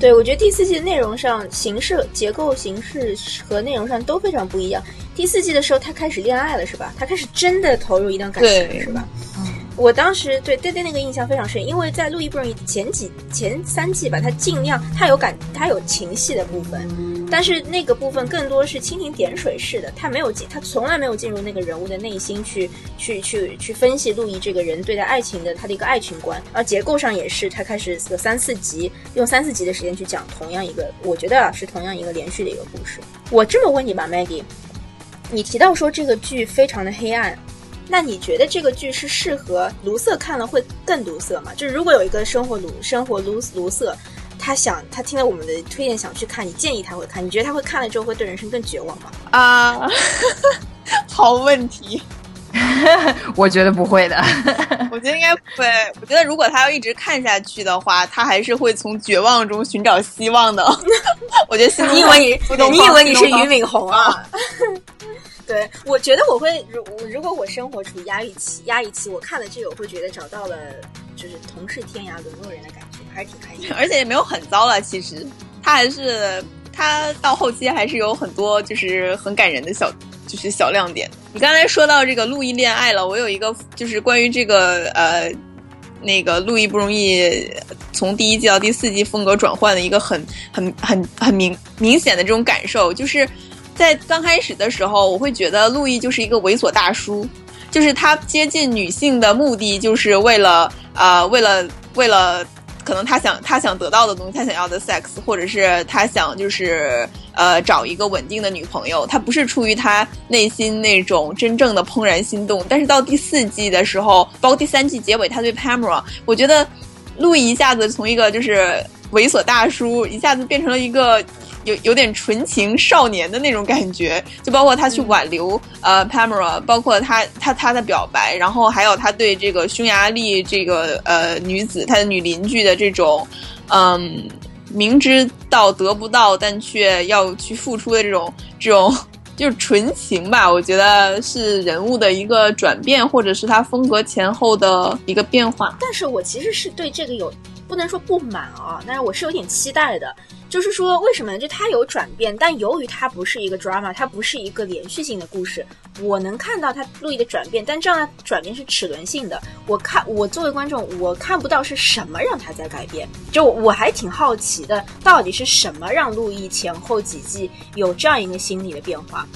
对，我觉得第四季的内容上、形式、结构、形式和内容上都非常不一样。第四季的时候，他开始恋爱了，是吧？他开始真的投入一段感情，是吧？我当时对对对那个印象非常深，因为在《路易不容易》前几前三季吧，他尽量他有感他有情戏的部分，但是那个部分更多是蜻蜓点水式的，他没有进，他从来没有进入那个人物的内心去去去去分析路易这个人对待爱情的他的一个爱情观，而结构上也是他开始三四集，用三四集的时间去讲同样一个，我觉得啊是同样一个连续的一个故事。我这么问你吧，Maggie，你提到说这个剧非常的黑暗。那你觉得这个剧是适合卢瑟看了会更卢瑟吗？就是如果有一个生活卢生活卢卢瑟，他想他听了我们的推荐想去看，你建议他会看？你觉得他会看了之后会对人生更绝望吗？啊，好问题，我觉得不会的。我觉得应该不会。我觉得如果他要一直看下去的话，他还是会从绝望中寻找希望的。我觉得你以为你你以为你是俞敏洪啊？对，我觉得我会，如如果我生活处于压抑期，压抑期，我看了这个，我会觉得找到了就是同是天涯沦落人的感觉，还挺开心。而且也没有很糟了，其实他还是他到后期还是有很多就是很感人的小就是小亮点。你刚才说到这个路易恋爱了，我有一个就是关于这个呃那个路易不容易从第一季到第四季风格转换的一个很很很很明明显的这种感受，就是。在刚开始的时候，我会觉得路易就是一个猥琐大叔，就是他接近女性的目的就是为了呃，为了为了可能他想他想得到的东西，他想要的 sex，或者是他想就是呃找一个稳定的女朋友，他不是出于他内心那种真正的怦然心动。但是到第四季的时候，包括第三季结尾，他对 Pamela，我觉得路易一下子从一个就是猥琐大叔，一下子变成了一个。有有点纯情少年的那种感觉，就包括他去挽留呃 Pamela，包括他他他的表白，然后还有他对这个匈牙利这个呃女子他的女邻居的这种，嗯，明知道得不到但却要去付出的这种这种就是纯情吧，我觉得是人物的一个转变，或者是他风格前后的一个变化。但是我其实是对这个有不能说不满啊，但是我是有点期待的。就是说，为什么就它有转变？但由于它不是一个 drama，它不是一个连续性的故事，我能看到它路易的转变，但这样的转变是齿轮性的。我看我作为观众，我看不到是什么让他在改变。就我还挺好奇的，到底是什么让路易前后几季有这样一个心理的变化？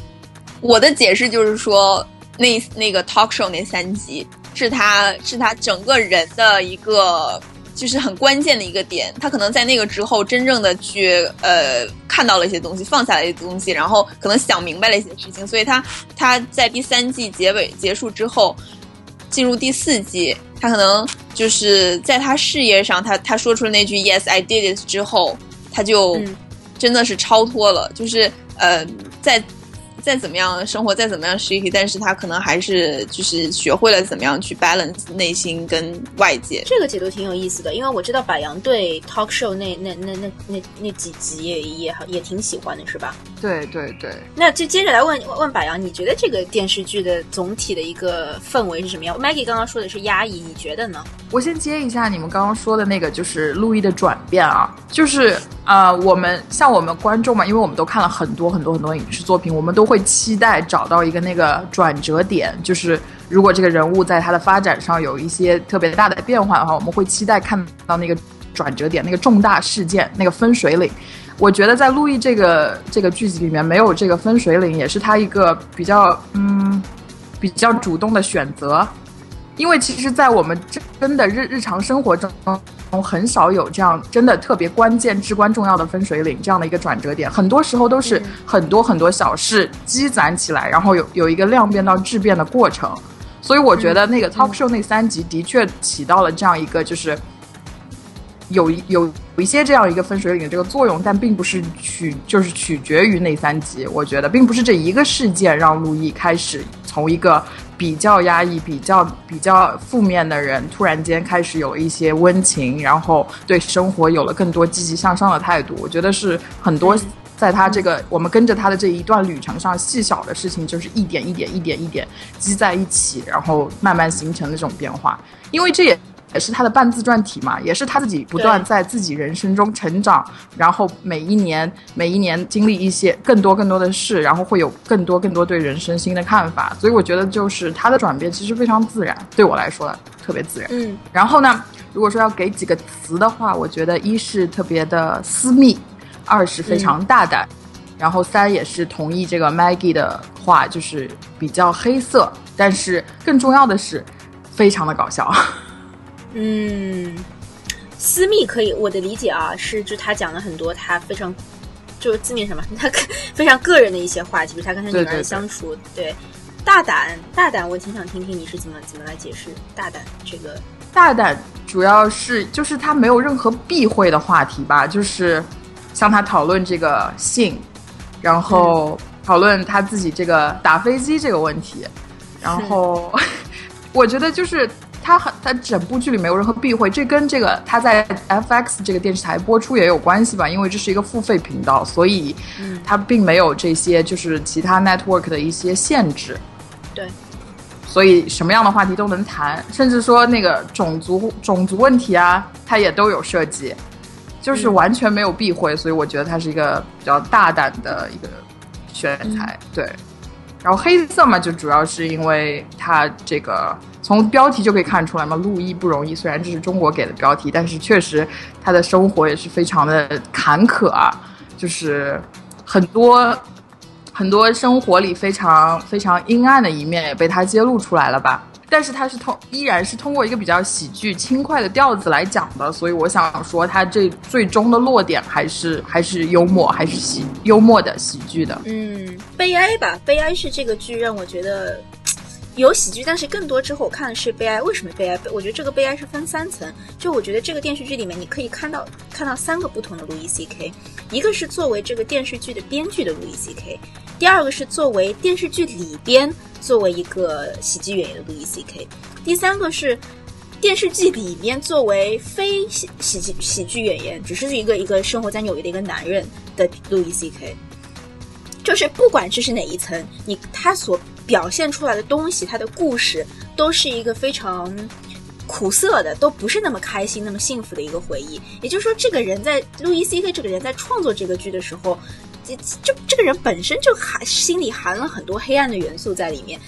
我的解释就是说，那那个 talk show 那三集是他是他整个人的一个。就是很关键的一个点，他可能在那个之后真正的去呃看到了一些东西，放下了一些东西，然后可能想明白了一些事情，所以他他在第三季结尾结束之后，进入第四季，他可能就是在他事业上，他他说出了那句 Yes I did it 之后，他就真的是超脱了，就是呃在。再怎么样生活，再怎么样 shitty，但是他可能还是就是学会了怎么样去 balance 内心跟外界。这个解读挺有意思的，因为我知道柏杨对 talk show 那那那那那那几集也也也挺喜欢的，是吧？对对对。那就接着来问问柏杨，你觉得这个电视剧的总体的一个氛围是什么样？Maggie 刚刚说的是压抑，你觉得呢？我先接一下你们刚刚说的那个，就是路易的转变啊，就是啊，我们像我们观众嘛，因为我们都看了很多很多很多影视作品，我们都会。会期待找到一个那个转折点，就是如果这个人物在他的发展上有一些特别大的变化的话，我们会期待看到那个转折点、那个重大事件、那个分水岭。我觉得在路易这个这个剧集里面没有这个分水岭，也是他一个比较嗯比较主动的选择，因为其实，在我们真的日日常生活中。很少有这样真的特别关键、至关重要的分水岭这样的一个转折点，很多时候都是很多很多小事积攒起来，然后有有一个量变到质变的过程。所以我觉得那个 talk show 那三集的确起到了这样一个，就是有有有一些这样一个分水岭的这个作用，但并不是取就是取决于那三集。我觉得并不是这一个事件让路易开始从一个。比较压抑、比较比较负面的人，突然间开始有一些温情，然后对生活有了更多积极向上的态度。我觉得是很多在他这个我们跟着他的这一段旅程上，细小的事情就是一点一点、一点一点积在一起，然后慢慢形成的这种变化。因为这也也是他的半自传体嘛，也是他自己不断在自己人生中成长，然后每一年每一年经历一些更多更多的事，然后会有更多更多对人生新的看法。所以我觉得就是他的转变其实非常自然，对我来说特别自然。嗯，然后呢，如果说要给几个词的话，我觉得一是特别的私密，二是非常大胆。然后三也是同意这个 Maggie 的话，就是比较黑色，但是更重要的是，非常的搞笑。嗯，私密可以，我的理解啊是，就他讲了很多他非常，就是字面上嘛，他非常个人的一些话题，比如他跟他女儿的相处。对，大胆，大胆，我挺想听听你是怎么怎么来解释大胆这个。大胆主要是就是他没有任何避讳的话题吧，就是向他讨论这个性。然后讨论他自己这个打飞机这个问题，然后 我觉得就是他很他整部剧里没有任何避讳，这跟这个他在 FX 这个电视台播出也有关系吧？因为这是一个付费频道，所以他并没有这些就是其他 network 的一些限制。对，所以什么样的话题都能谈，甚至说那个种族种族问题啊，他也都有涉及。就是完全没有避讳，所以我觉得他是一个比较大胆的一个选材。对，然后黑色嘛，就主要是因为它这个从标题就可以看出来嘛，陆毅不容易。虽然这是中国给的标题，但是确实他的生活也是非常的坎坷啊，就是很多很多生活里非常非常阴暗的一面也被他揭露出来了吧。但是他是通依然是通过一个比较喜剧轻快的调子来讲的，所以我想说，他这最终的落点还是还是幽默，还是喜幽默的喜剧的。嗯，悲哀吧，悲哀是这个剧让我觉得有喜剧，但是更多之后我看的是悲哀。为什么悲哀？我觉得这个悲哀是分三层。就我觉得这个电视剧里面，你可以看到看到三个不同的路易 C K，一个是作为这个电视剧的编剧的路易 C K，第二个是作为电视剧里边。作为一个喜剧演员的路易 C K，第三个是电视剧里面作为非喜喜剧喜剧演员，只是一个一个生活在纽约的一个男人的路易 C K，就是不管这是哪一层，你他所表现出来的东西，他的故事都是一个非常苦涩的，都不是那么开心、那么幸福的一个回忆。也就是说，这个人在路易 C K 这个人在创作这个剧的时候。这这这个人本身就含心里含了很多黑暗的元素在里面，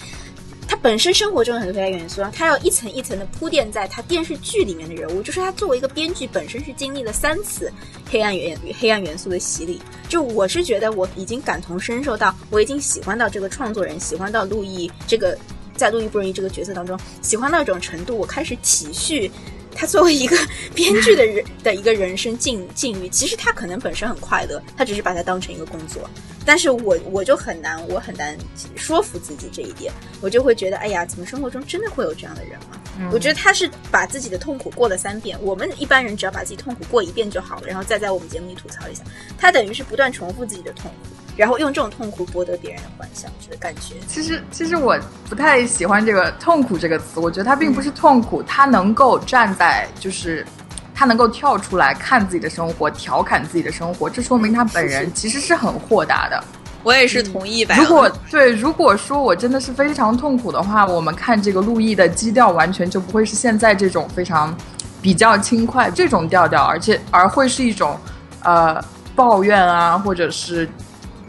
他本身生活中有很多黑暗元素，然后他要一层一层的铺垫在他电视剧里面的人物，就是他作为一个编剧本身是经历了三次黑暗元与黑暗元素的洗礼。就我是觉得我已经感同身受到，我已经喜欢到这个创作人，喜欢到路易这个在路易不容易这个角色当中，喜欢到一种程度，我开始体恤。他作为一个编剧的人的一个人生境境遇，其实他可能本身很快乐，他只是把它当成一个工作。但是我我就很难，我很难说服自己这一点，我就会觉得，哎呀，怎么生活中真的会有这样的人吗？我觉得他是把自己的痛苦过了三遍，我们一般人只要把自己痛苦过一遍就好了，然后再在我们节目里吐槽一下。他等于是不断重复自己的痛苦。然后用这种痛苦博得别人的欢笑，就是感觉。其实，其实我不太喜欢这个“痛苦”这个词。我觉得它并不是痛苦，他能够站在，就是他能够跳出来看自己的生活，调侃自己的生活，这说明他本人其实是很豁达的。我也是同意吧。如果对，如果说我真的是非常痛苦的话，我们看这个陆毅的基调完全就不会是现在这种非常比较轻快这种调调，而且而会是一种呃抱怨啊，或者是。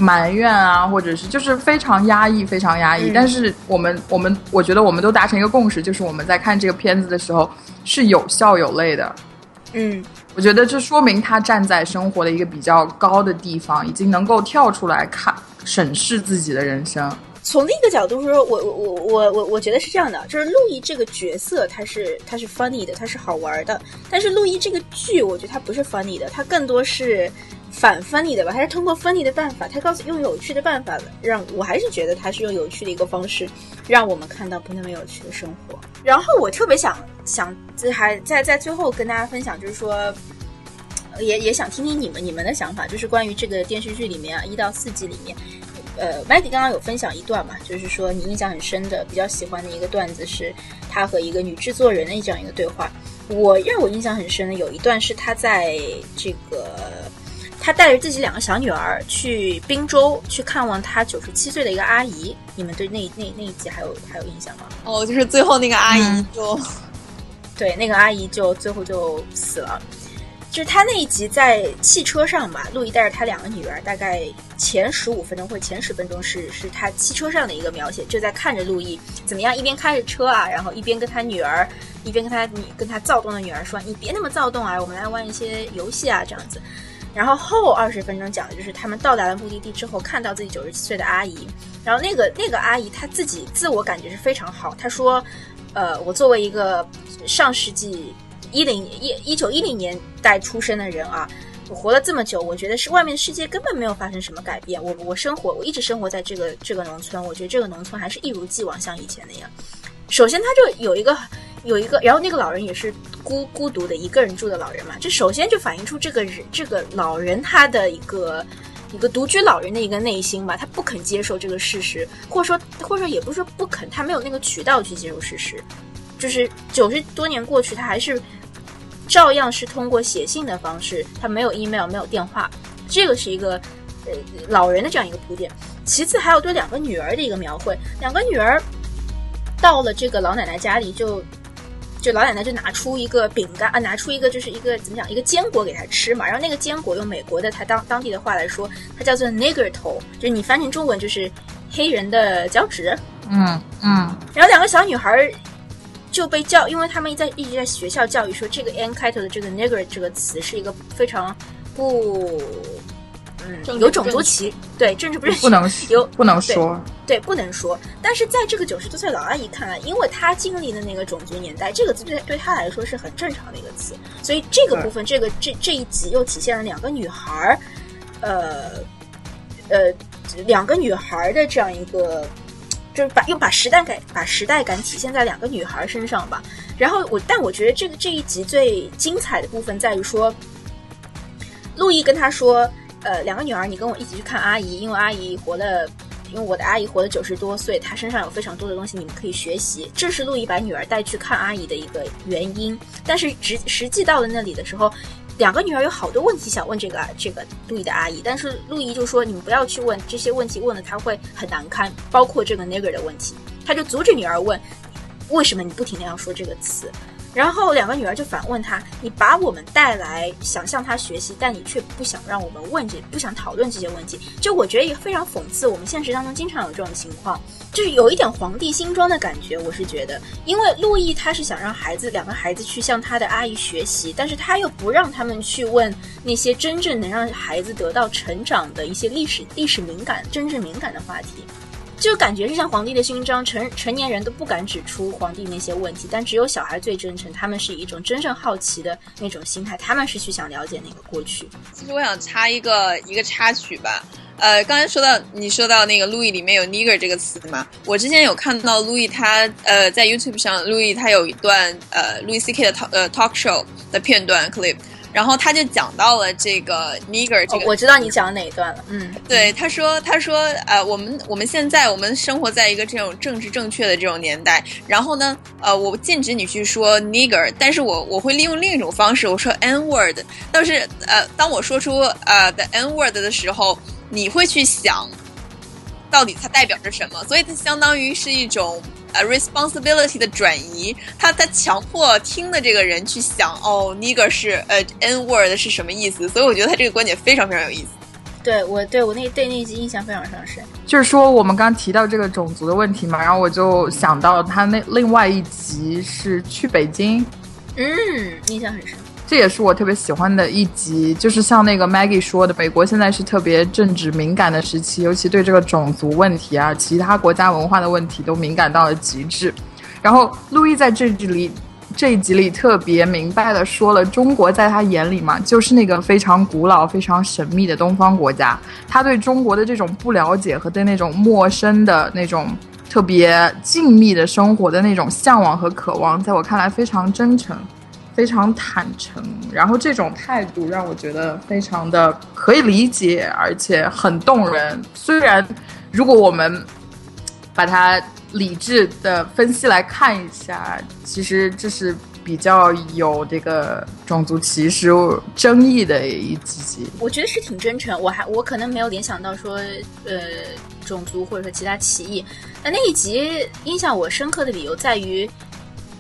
埋怨啊，或者是就是非常压抑，非常压抑。但是我们，我们，我觉得我们都达成一个共识，就是我们在看这个片子的时候是有笑有泪的。嗯，我觉得这说明他站在生活的一个比较高的地方，已经能够跳出来看审视自己的人生。从另一个角度说，我我我我我我觉得是这样的，就是路易这个角色他是他是 funny 的，他是好玩的。但是路易这个剧，我觉得他不是 funny 的，他更多是。反分离的吧，还是通过分离的办法，他告诉用有趣的办法让我还是觉得他是用有趣的一个方式，让我们看到不那么有趣的生活。然后我特别想想，这还在在最后跟大家分享，就是说，也也想听听你们你们的想法，就是关于这个电视剧里面啊一到四季里面，呃，Maggie 刚刚有分享一段嘛，就是说你印象很深的、比较喜欢的一个段子是他和一个女制作人的这样一个对话。我让我印象很深的有一段是他在这个。他带着自己两个小女儿去滨州去看望他九十七岁的一个阿姨，你们对那那那一集还有还有印象吗？哦，就是最后那个阿姨就，对，那个阿姨就最后就死了。就是他那一集在汽车上吧，路易带着他两个女儿，大概前十五分钟或者前十分钟是是他汽车上的一个描写，就在看着路易怎么样一边开着车啊，然后一边跟他女儿，一边跟他女跟他躁动的女儿说：“你别那么躁动啊，我们来玩一些游戏啊，这样子。”然后后二十分钟讲的就是他们到达了目的地之后，看到自己九十七岁的阿姨，然后那个那个阿姨她自己自我感觉是非常好，她说：“呃，我作为一个上世纪。”一零一一九一零年代出生的人啊，我活了这么久，我觉得是外面世界根本没有发生什么改变。我我生活，我一直生活在这个这个农村，我觉得这个农村还是一如既往像以前那样。首先，他就有一个有一个，然后那个老人也是孤孤独的一个人住的老人嘛，这首先就反映出这个人这个老人他的一个一个独居老人的一个内心吧，他不肯接受这个事实，或者说或者说也不是说不肯，他没有那个渠道去接受事实，就是九十多年过去，他还是。照样是通过写信的方式，他没有 email，没有电话，这个是一个呃老人的这样一个铺垫。其次还有对两个女儿的一个描绘，两个女儿到了这个老奶奶家里，就就老奶奶就拿出一个饼干啊，拿出一个就是一个怎么讲，一个坚果给她吃嘛。然后那个坚果用美国的他当当地的话来说，它叫做 nigger 头，就是你翻成中文就是黑人的脚趾。嗯嗯。然后两个小女孩。就被教，因为他们在一直在学校教育说，这个 n 开头的这个 nigger 这个词是一个非常不，嗯，有种族歧对政治不是不能 有不能说对不能说。但是在这个九十多岁老阿姨看来，因为她经历的那个种族年代，这个字对对她来说是很正常的一个词，所以这个部分，这个这这一集又体现了两个女孩儿，呃呃，两个女孩的这样一个。就是把又把时代感把时代感体现在两个女孩身上吧。然后我，但我觉得这个这一集最精彩的部分在于说，路易跟他说：“呃，两个女儿，你跟我一起去看阿姨，因为阿姨活了，因为我的阿姨活了九十多岁，她身上有非常多的东西，你们可以学习。”这是路易把女儿带去看阿姨的一个原因。但是实实际到了那里的时候。两个女儿有好多问题想问这个这个路易的阿姨，但是路易就说你们不要去问这些问题，问了她会很难堪，包括这个 nigger 的问题，他就阻止女儿问，为什么你不停的要说这个词。然后两个女儿就反问他：“你把我们带来想向他学习，但你却不想让我们问这，不想讨论这些问题。”就我觉得也非常讽刺，我们现实当中经常有这种情况，就是有一点皇帝新装的感觉。我是觉得，因为路易他是想让孩子两个孩子去向他的阿姨学习，但是他又不让他们去问那些真正能让孩子得到成长的一些历史历史敏感、政治敏感的话题。就感觉是像皇帝的勋章，成成年人都不敢指出皇帝那些问题，但只有小孩最真诚，他们是以一种真正好奇的那种心态，他们是去想了解那个过去。其实我想插一个一个插曲吧，呃，刚才说到你说到那个路易里面有 nigger 这个词嘛，我之前有看到路易他呃在 YouTube 上，路易他有一段呃路易 C K 的 talk 呃 talk show 的片段 clip。然后他就讲到了这个 nigger 这个，我知道你讲哪一段了。嗯，对，他说，他说，呃，我们我们现在我们生活在一个这种政治正确的这种年代，然后呢，呃，我禁止你去说 nigger，但是我我会利用另一种方式，我说 n word，但是呃，当我说出呃 the n word 的时候，你会去想，到底它代表着什么？所以它相当于是一种。呃，responsibility 的转移，他他强迫听的这个人去想，哦，nigger 是呃 n word 是什么意思？所以我觉得他这个观点非常非常有意思。对我对我那对那一集印象非常非常深。就是说，我们刚提到这个种族的问题嘛，然后我就想到他那另外一集是去北京，嗯，印象很深。这也是我特别喜欢的一集，就是像那个 Maggie 说的，美国现在是特别政治敏感的时期，尤其对这个种族问题啊，其他国家文化的问题都敏感到了极致。然后路易在这里这一集里特别明白的说了，中国在他眼里嘛，就是那个非常古老、非常神秘的东方国家。他对中国的这种不了解和对那种陌生的那种特别静谧的生活的那种向往和渴望，在我看来非常真诚。非常坦诚，然后这种态度让我觉得非常的可以理解，而且很动人。虽然如果我们把它理智的分析来看一下，其实这是比较有这个种族歧视争议的一集。我觉得是挺真诚，我还我可能没有联想到说呃种族或者说其他歧义。那那一集印象我深刻的理由在于。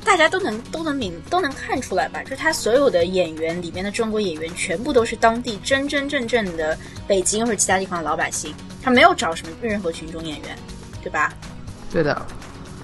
大家都能都能明都能看出来吧？就是他所有的演员里面的中国演员，全部都是当地真真正正的北京或者其他地方的老百姓，他没有找什么任何群众演员，对吧？对的，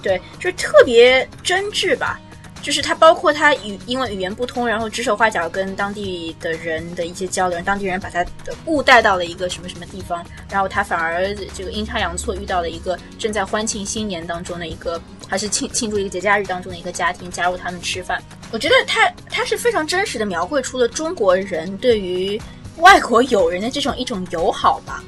对，就是特别真挚吧。就是他，包括他语因为语言不通，然后指手画脚跟当地的人的一些交流，当地人把他的误带到了一个什么什么地方，然后他反而这个阴差阳错遇到了一个正在欢庆新年当中的一个，还是庆庆祝一个节假日当中的一个家庭，加入他们吃饭。我觉得他他是非常真实的描绘出了中国人对于外国友人的这种一种友好吧。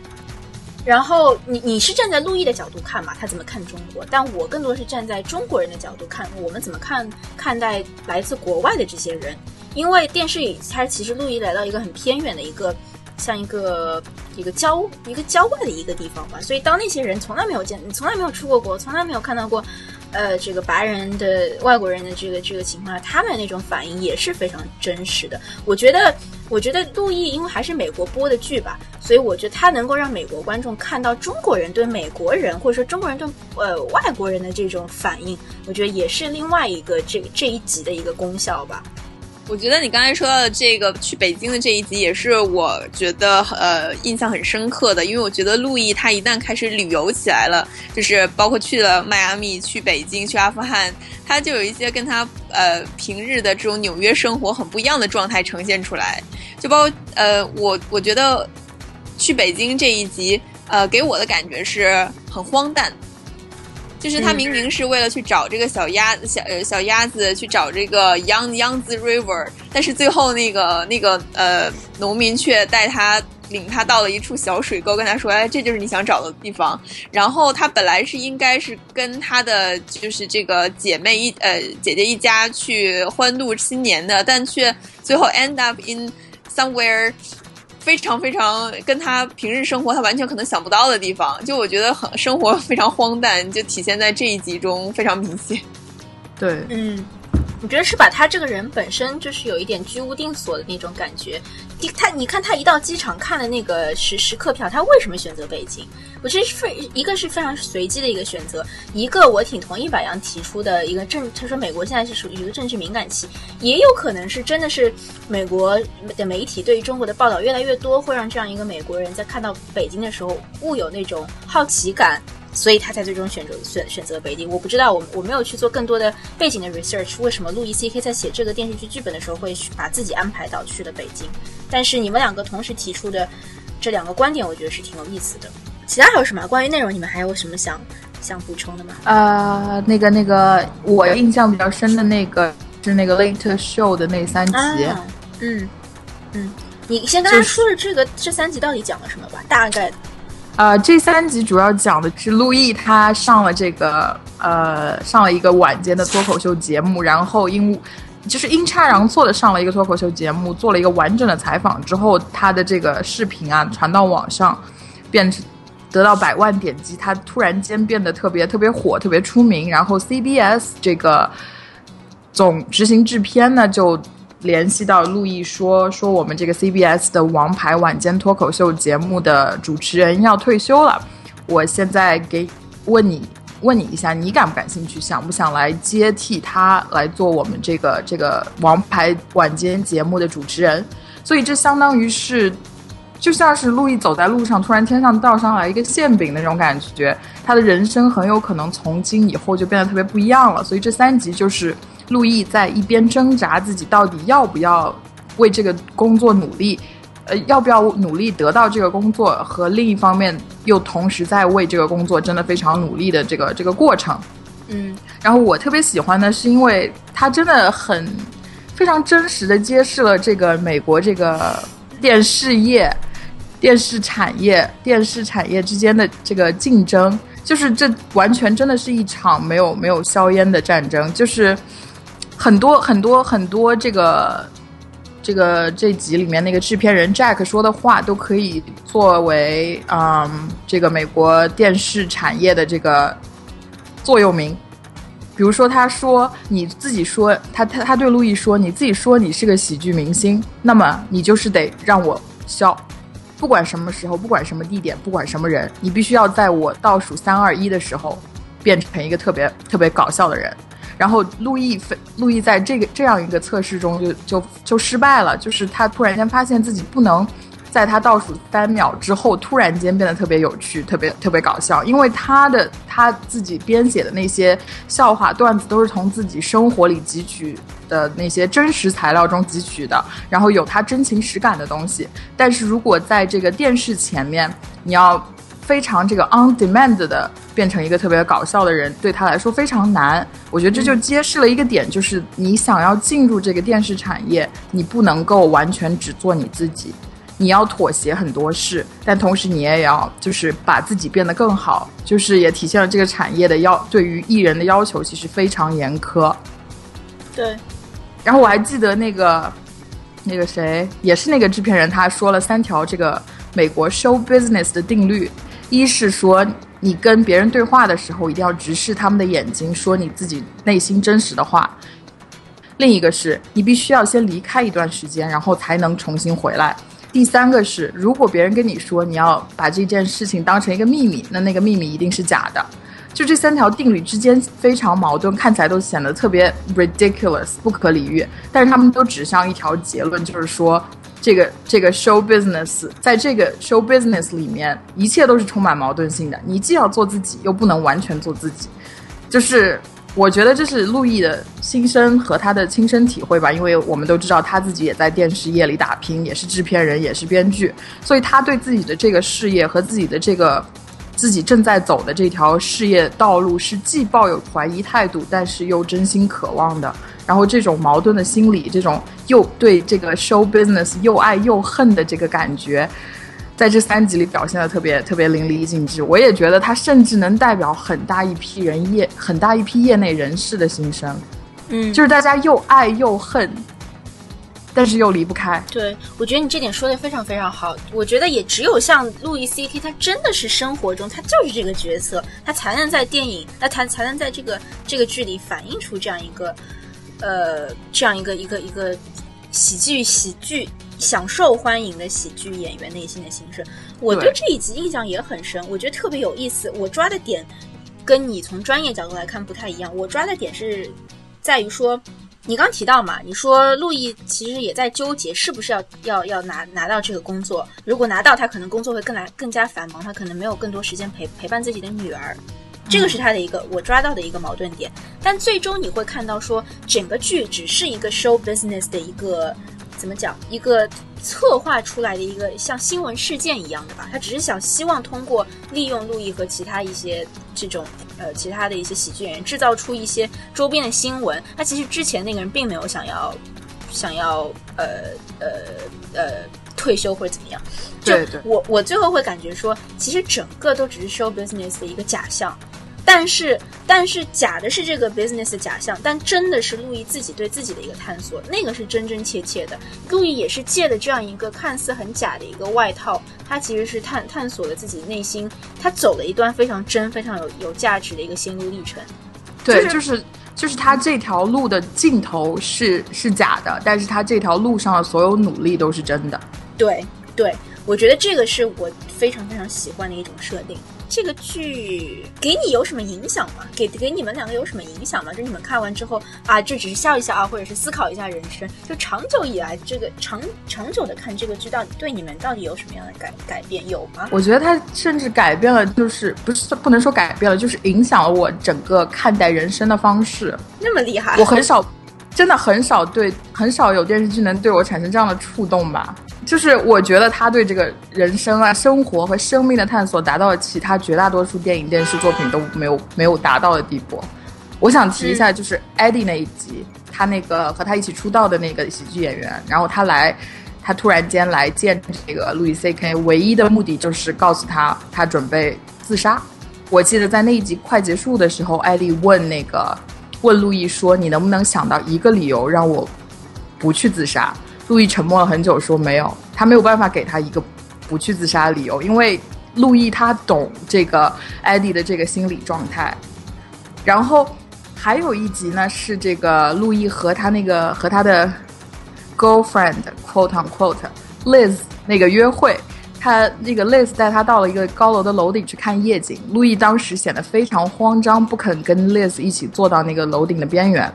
然后你你是站在陆毅的角度看嘛，他怎么看中国？但我更多是站在中国人的角度看，我们怎么看看待来自国外的这些人？因为电视里，他其实陆毅来到一个很偏远的一个，像一个一个郊一个郊外的一个地方吧，所以当那些人从来没有见，从来没有出过国，从来没有看到过。呃，这个白人的外国人的这个这个情况下，他们那种反应也是非常真实的。我觉得，我觉得陆毅因为还是美国播的剧吧，所以我觉得他能够让美国观众看到中国人对美国人，或者说中国人对呃外国人的这种反应，我觉得也是另外一个这这一集的一个功效吧。我觉得你刚才说到的这个去北京的这一集，也是我觉得呃印象很深刻的，因为我觉得陆毅他一旦开始旅游起来了，就是包括去了迈阿密、去北京、去阿富汗，他就有一些跟他呃平日的这种纽约生活很不一样的状态呈现出来，就包括呃我我觉得去北京这一集，呃给我的感觉是很荒诞。就是他明明是为了去找这个小鸭小呃小鸭子去找这个 Young Young River，但是最后那个那个呃农民却带他领他到了一处小水沟，跟他说：“哎，这就是你想找的地方。”然后他本来是应该是跟他的就是这个姐妹一呃姐姐一家去欢度新年的，但却最后 end up in somewhere。非常非常跟他平日生活他完全可能想不到的地方，就我觉得很生活非常荒诞，就体现在这一集中非常明显。对，嗯。我觉得是把他这个人本身就是有一点居无定所的那种感觉。他，你看他一到机场看了那个时时刻票，他为什么选择北京？我觉得非一个是非常随机的一个选择，一个我挺同意柏杨提出的一个政，他说美国现在是属于一个政治敏感期，也有可能是真的是美国的媒体对于中国的报道越来越多，会让这样一个美国人在看到北京的时候，误有那种好奇感。所以他才最终选择选选择北京。我不知道，我我没有去做更多的背景的 research，为什么路易 C K 在写这个电视剧剧本的时候会把自己安排到去了北京？但是你们两个同时提出的这两个观点，我觉得是挺有意思的。其他还有什么关于内容？你们还有什么想想补充的吗？呃，那个那个，我印象比较深的那个是那个 Late Show 的那三集。嗯嗯，你先跟他说说这个这三集到底讲了什么吧，大概。呃，这三集主要讲的是陆毅他上了这个呃上了一个晚间的脱口秀节目，然后因就是阴差阳错的上了一个脱口秀节目，做了一个完整的采访之后，他的这个视频啊传到网上，变成得到百万点击，他突然间变得特别特别火，特别出名，然后 CBS 这个总执行制片呢就。联系到陆毅说说我们这个 CBS 的王牌晚间脱口秀节目的主持人要退休了，我现在给问你问你一下，你感不感兴趣？想不想来接替他来做我们这个这个王牌晚间节目的主持人？所以这相当于是就像是陆毅走在路上，突然天上掉上来一个馅饼那种感觉，他的人生很有可能从今以后就变得特别不一样了。所以这三集就是。陆毅在一边挣扎自己到底要不要为这个工作努力，呃，要不要努力得到这个工作，和另一方面又同时在为这个工作真的非常努力的这个这个过程。嗯，然后我特别喜欢的是，因为他真的很非常真实的揭示了这个美国这个电视业、电视产业、电视产业之间的这个竞争，就是这完全真的是一场没有没有硝烟的战争，就是。很多很多很多，这个这个这集里面那个制片人 Jack 说的话，都可以作为嗯这个美国电视产业的这个座右铭。比如说，他说你自己说，他他他对路易说，你自己说你是个喜剧明星，那么你就是得让我笑，不管什么时候，不管什么地点，不管什么人，你必须要在我倒数三二一的时候，变成一个特别特别搞笑的人。然后路易非路易在这个这样一个测试中就就就失败了，就是他突然间发现自己不能。在他倒数三秒之后，突然间变得特别有趣，特别特别搞笑，因为他的他自己编写的那些笑话段子都是从自己生活里汲取的那些真实材料中汲取的，然后有他真情实感的东西。但是如果在这个电视前面，你要非常这个 on demand 的变成一个特别搞笑的人，对他来说非常难。我觉得这就揭示了一个点，就是你想要进入这个电视产业，你不能够完全只做你自己。你要妥协很多事，但同时你也要就是把自己变得更好，就是也体现了这个产业的要对于艺人的要求其实非常严苛。对。然后我还记得那个那个谁，也是那个制片人，他说了三条这个美国 show business 的定律：一是说你跟别人对话的时候一定要直视他们的眼睛，说你自己内心真实的话；另一个是你必须要先离开一段时间，然后才能重新回来。第三个是，如果别人跟你说你要把这件事情当成一个秘密，那那个秘密一定是假的。就这三条定律之间非常矛盾，看起来都显得特别 ridiculous，不可理喻。但是他们都指向一条结论，就是说这个这个 show business 在这个 show business 里面，一切都是充满矛盾性的。你既要做自己，又不能完全做自己，就是。我觉得这是陆毅的心声和他的亲身体会吧，因为我们都知道他自己也在电视业里打拼，也是制片人，也是编剧，所以他对自己的这个事业和自己的这个自己正在走的这条事业道路是既抱有怀疑态度，但是又真心渴望的。然后这种矛盾的心理，这种又对这个 show business 又爱又恨的这个感觉。在这三集里表现的特别特别淋漓尽致，我也觉得他甚至能代表很大一批人业很大一批业内人士的心声，嗯，就是大家又爱又恨，但是又离不开。对，我觉得你这点说的非常非常好。我觉得也只有像路易 C K，他真的是生活中他就是这个角色，他才能在电影，那他才能在这个这个剧里反映出这样一个，呃，这样一个一个一个喜剧喜剧。享受欢迎的喜剧演员内心的心声，我对这一集印象也很深，我觉得特别有意思。我抓的点跟你从专业角度来看不太一样，我抓的点是在于说，你刚提到嘛，你说陆毅其实也在纠结是不是要要要拿拿到这个工作，如果拿到，他可能工作会更来更加繁忙，他可能没有更多时间陪陪伴自己的女儿，这个是他的一个我抓到的一个矛盾点。但最终你会看到说，整个剧只是一个 show business 的一个。怎么讲？一个策划出来的一个像新闻事件一样的吧，他只是想希望通过利用路易和其他一些这种呃其他的一些喜剧演员，制造出一些周边的新闻。他其实之前那个人并没有想要想要呃呃呃退休或者怎么样。对对，我我最后会感觉说，其实整个都只是 show business 的一个假象。但是，但是假的是这个 business 的假象，但真的是路易自己对自己的一个探索，那个是真真切切的。路易也是借的这样一个看似很假的一个外套，他其实是探探索了自己内心，他走了一段非常真、非常有有价值的一个心路历程。对，就是就是他这条路的尽头是是假的，但是他这条路上的所有努力都是真的。对对，我觉得这个是我非常非常喜欢的一种设定。这个剧给你有什么影响吗？给给你们两个有什么影响吗？就你们看完之后啊，就只是笑一笑啊，或者是思考一下人生。就长久以来，这个长长久的看这个剧，到底对你们到底有什么样的改改变？有吗？我觉得它甚至改变了，就是不是不能说改变了，就是影响了我整个看待人生的方式。那么厉害？我很少，真的很少对很少有电视剧能对我产生这样的触动吧。就是我觉得他对这个人生啊、生活和生命的探索，达到了其他绝大多数电影电视作品都没有没有达到的地步。我想提一下，就是 Eddie 那一集，他那个和他一起出道的那个喜剧演员，然后他来，他突然间来见这个路易 C K，唯一的目的就是告诉他他准备自杀。我记得在那一集快结束的时候，艾丽问那个问路易说：“你能不能想到一个理由让我不去自杀？”路易沉默了很久，说没有，他没有办法给他一个不去自杀的理由，因为路易他懂这个艾迪的这个心理状态。然后还有一集呢，是这个路易和他那个和他的 girlfriend quote unquote Liz 那个约会，他那个 Liz 带他到了一个高楼的楼顶去看夜景，路易当时显得非常慌张，不肯跟 Liz 一起坐到那个楼顶的边缘。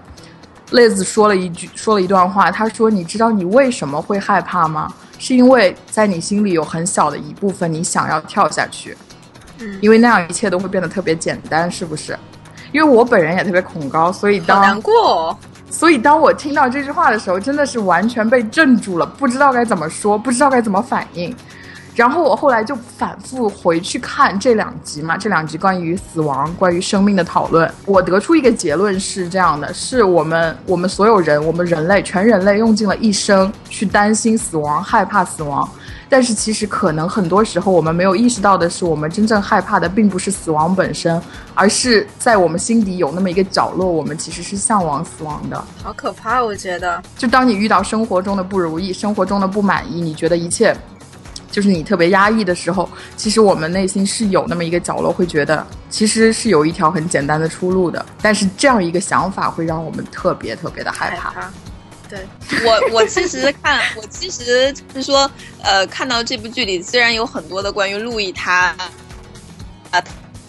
Liz 说了一句，说了一段话，他说：“你知道你为什么会害怕吗？是因为在你心里有很小的一部分你想要跳下去，嗯因为那样一切都会变得特别简单，是不是？因为我本人也特别恐高，所以当好难过、哦。所以当我听到这句话的时候，真的是完全被镇住了，不知道该怎么说，不知道该怎么反应。然后我后来就反复回去看这两集嘛，这两集关于死亡、关于生命的讨论，我得出一个结论是这样的：是我们我们所有人，我们人类全人类用尽了一生去担心死亡、害怕死亡。但是其实可能很多时候我们没有意识到的是，我们真正害怕的并不是死亡本身，而是在我们心底有那么一个角落，我们其实是向往死亡的。好可怕，我觉得。就当你遇到生活中的不如意、生活中的不满意，你觉得一切就是你特别压抑的时候，其实我们内心是有那么一个角落，会觉得其实是有一条很简单的出路的。但是这样一个想法会让我们特别特别的害怕。对，我我其实看，我其实是说，呃，看到这部剧里虽然有很多的关于路易他，啊，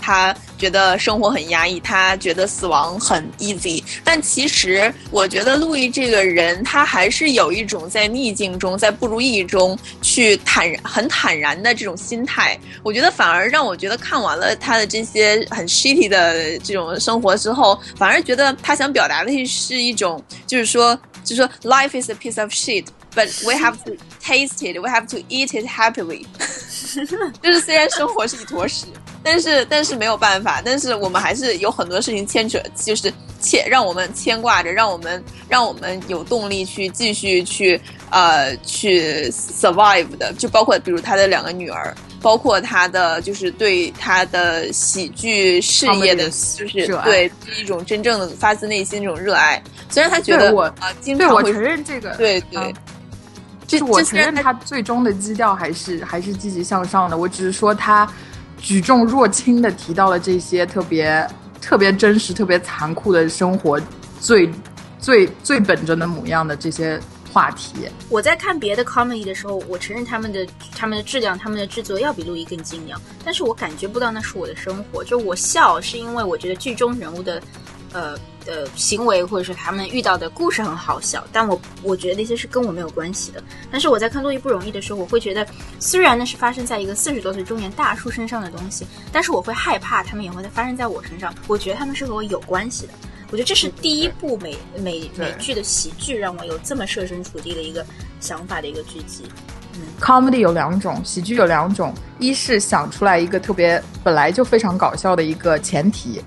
他觉得生活很压抑，他觉得死亡很 easy，但其实我觉得路易这个人，他还是有一种在逆境中，在不如意中去坦然、很坦然的这种心态。我觉得反而让我觉得看完了他的这些很 shitty 的这种生活之后，反而觉得他想表达的是一种，就是说。就是说，life is a piece of shit, but we have to taste it, we have to eat it happily。就是虽然生活是一坨屎，但是但是没有办法，但是我们还是有很多事情牵扯，就是牵让我们牵挂着，让我们让我们有动力去继续去呃去 survive 的，就包括比如他的两个女儿。包括他的就是对他的喜剧事业的，就是对一种真正的发自内心这种热爱。虽然他觉得我啊，经常对我承认这个，对对，就是我承认他最终的基调还是还是积极向上的。我只是说他举重若轻的提到了这些特别特别真实、特别残酷的生活最最最本真的模样的这些。话题，我在看别的 comedy 的时候，我承认他们的他们的质量、他们的制作要比陆毅更精良，但是我感觉不到那是我的生活。就我笑是因为我觉得剧中人物的，呃呃行为或者是他们遇到的故事很好笑，但我我觉得那些是跟我没有关系的。但是我在看路易不容易的时候，我会觉得虽然那是发生在一个四十多岁中年大叔身上的东西，但是我会害怕他们也会发生在我身上。我觉得他们是和我有关系的。我觉得这是第一部美美美剧的喜剧，让我有这么设身处地的一个想法的一个剧集。嗯，comedy 有两种，喜剧有两种，一是想出来一个特别本来就非常搞笑的一个前提，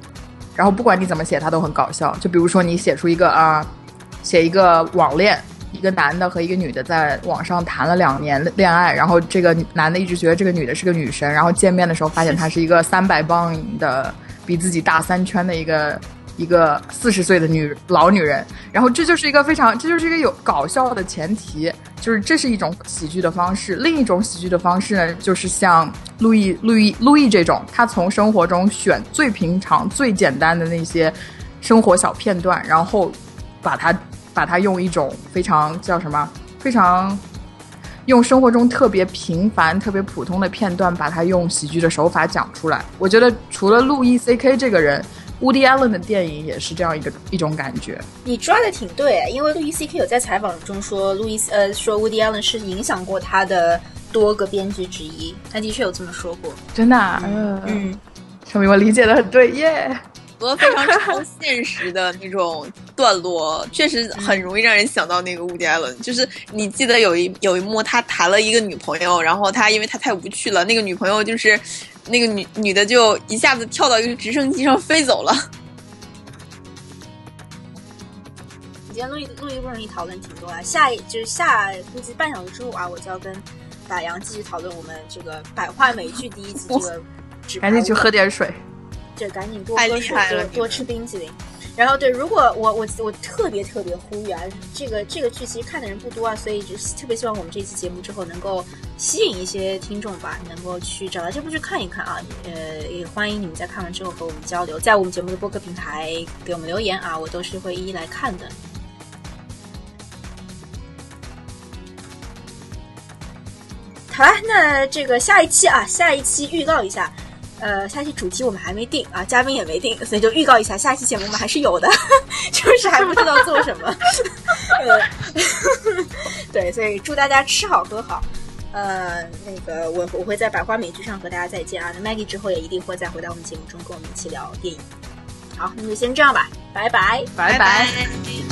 然后不管你怎么写，它都很搞笑。就比如说你写出一个啊，写一个网恋，一个男的和一个女的在网上谈了两年恋爱，然后这个男的一直觉得这个女的是个女神，然后见面的时候发现她是一个三百磅的，比自己大三圈的一个。一个四十岁的女老女人，然后这就是一个非常，这就是一个有搞笑的前提，就是这是一种喜剧的方式。另一种喜剧的方式呢，就是像路易、路易、路易这种，他从生活中选最平常、最简单的那些生活小片段，然后把它把它用一种非常叫什么，非常用生活中特别平凡、特别普通的片段，把它用喜剧的手法讲出来。我觉得除了路易 C.K 这个人。Woody Allen 的电影也是这样一个一种感觉。你抓的挺对，因为路易 C.K 有在采访中说，路易斯呃说 Woody Allen 是影响过他的多个编剧之一，他的确有这么说过。真的、啊？嗯，嗯说明我理解的很对耶。和非常超现实的那种段落，确实很容易让人想到那个乌迪艾伦。就是你记得有一有一幕，他谈了一个女朋友，然后他因为他太无趣了，那个女朋友就是那个女女的就一下子跳到一个直升机上飞走了。你今天录一录一不容易讨论挺多啊，下一就是下估计半小时之后啊，我就要跟打烊继续讨论我们这个百话美剧第一集这个。赶紧去喝点水。就赶紧多喝水，多多吃冰淇淋。然后对，如果我我我特别特别呼吁啊，这个这个剧其实看的人不多啊，所以就特别希望我们这期节目之后能够吸引一些听众吧，能够去找到这部剧看一看啊。呃，也欢迎你们在看完之后和我们交流，在我们节目的播客平台给我们留言啊，我都是会一一来看的。好啦，那这个下一期啊，下一期预告一下，呃，下期主题我们还没定啊，嘉宾也没定，所以就预告一下，下一期节目我们还是有的，就是还不知道做什么。呃，对，所以祝大家吃好喝好。呃，那个我我会在百花美剧上和大家再见啊。那 Maggie 之后也一定会再回到我们节目中跟我们一起聊电影。好，那就先这样吧，拜拜，拜拜。拜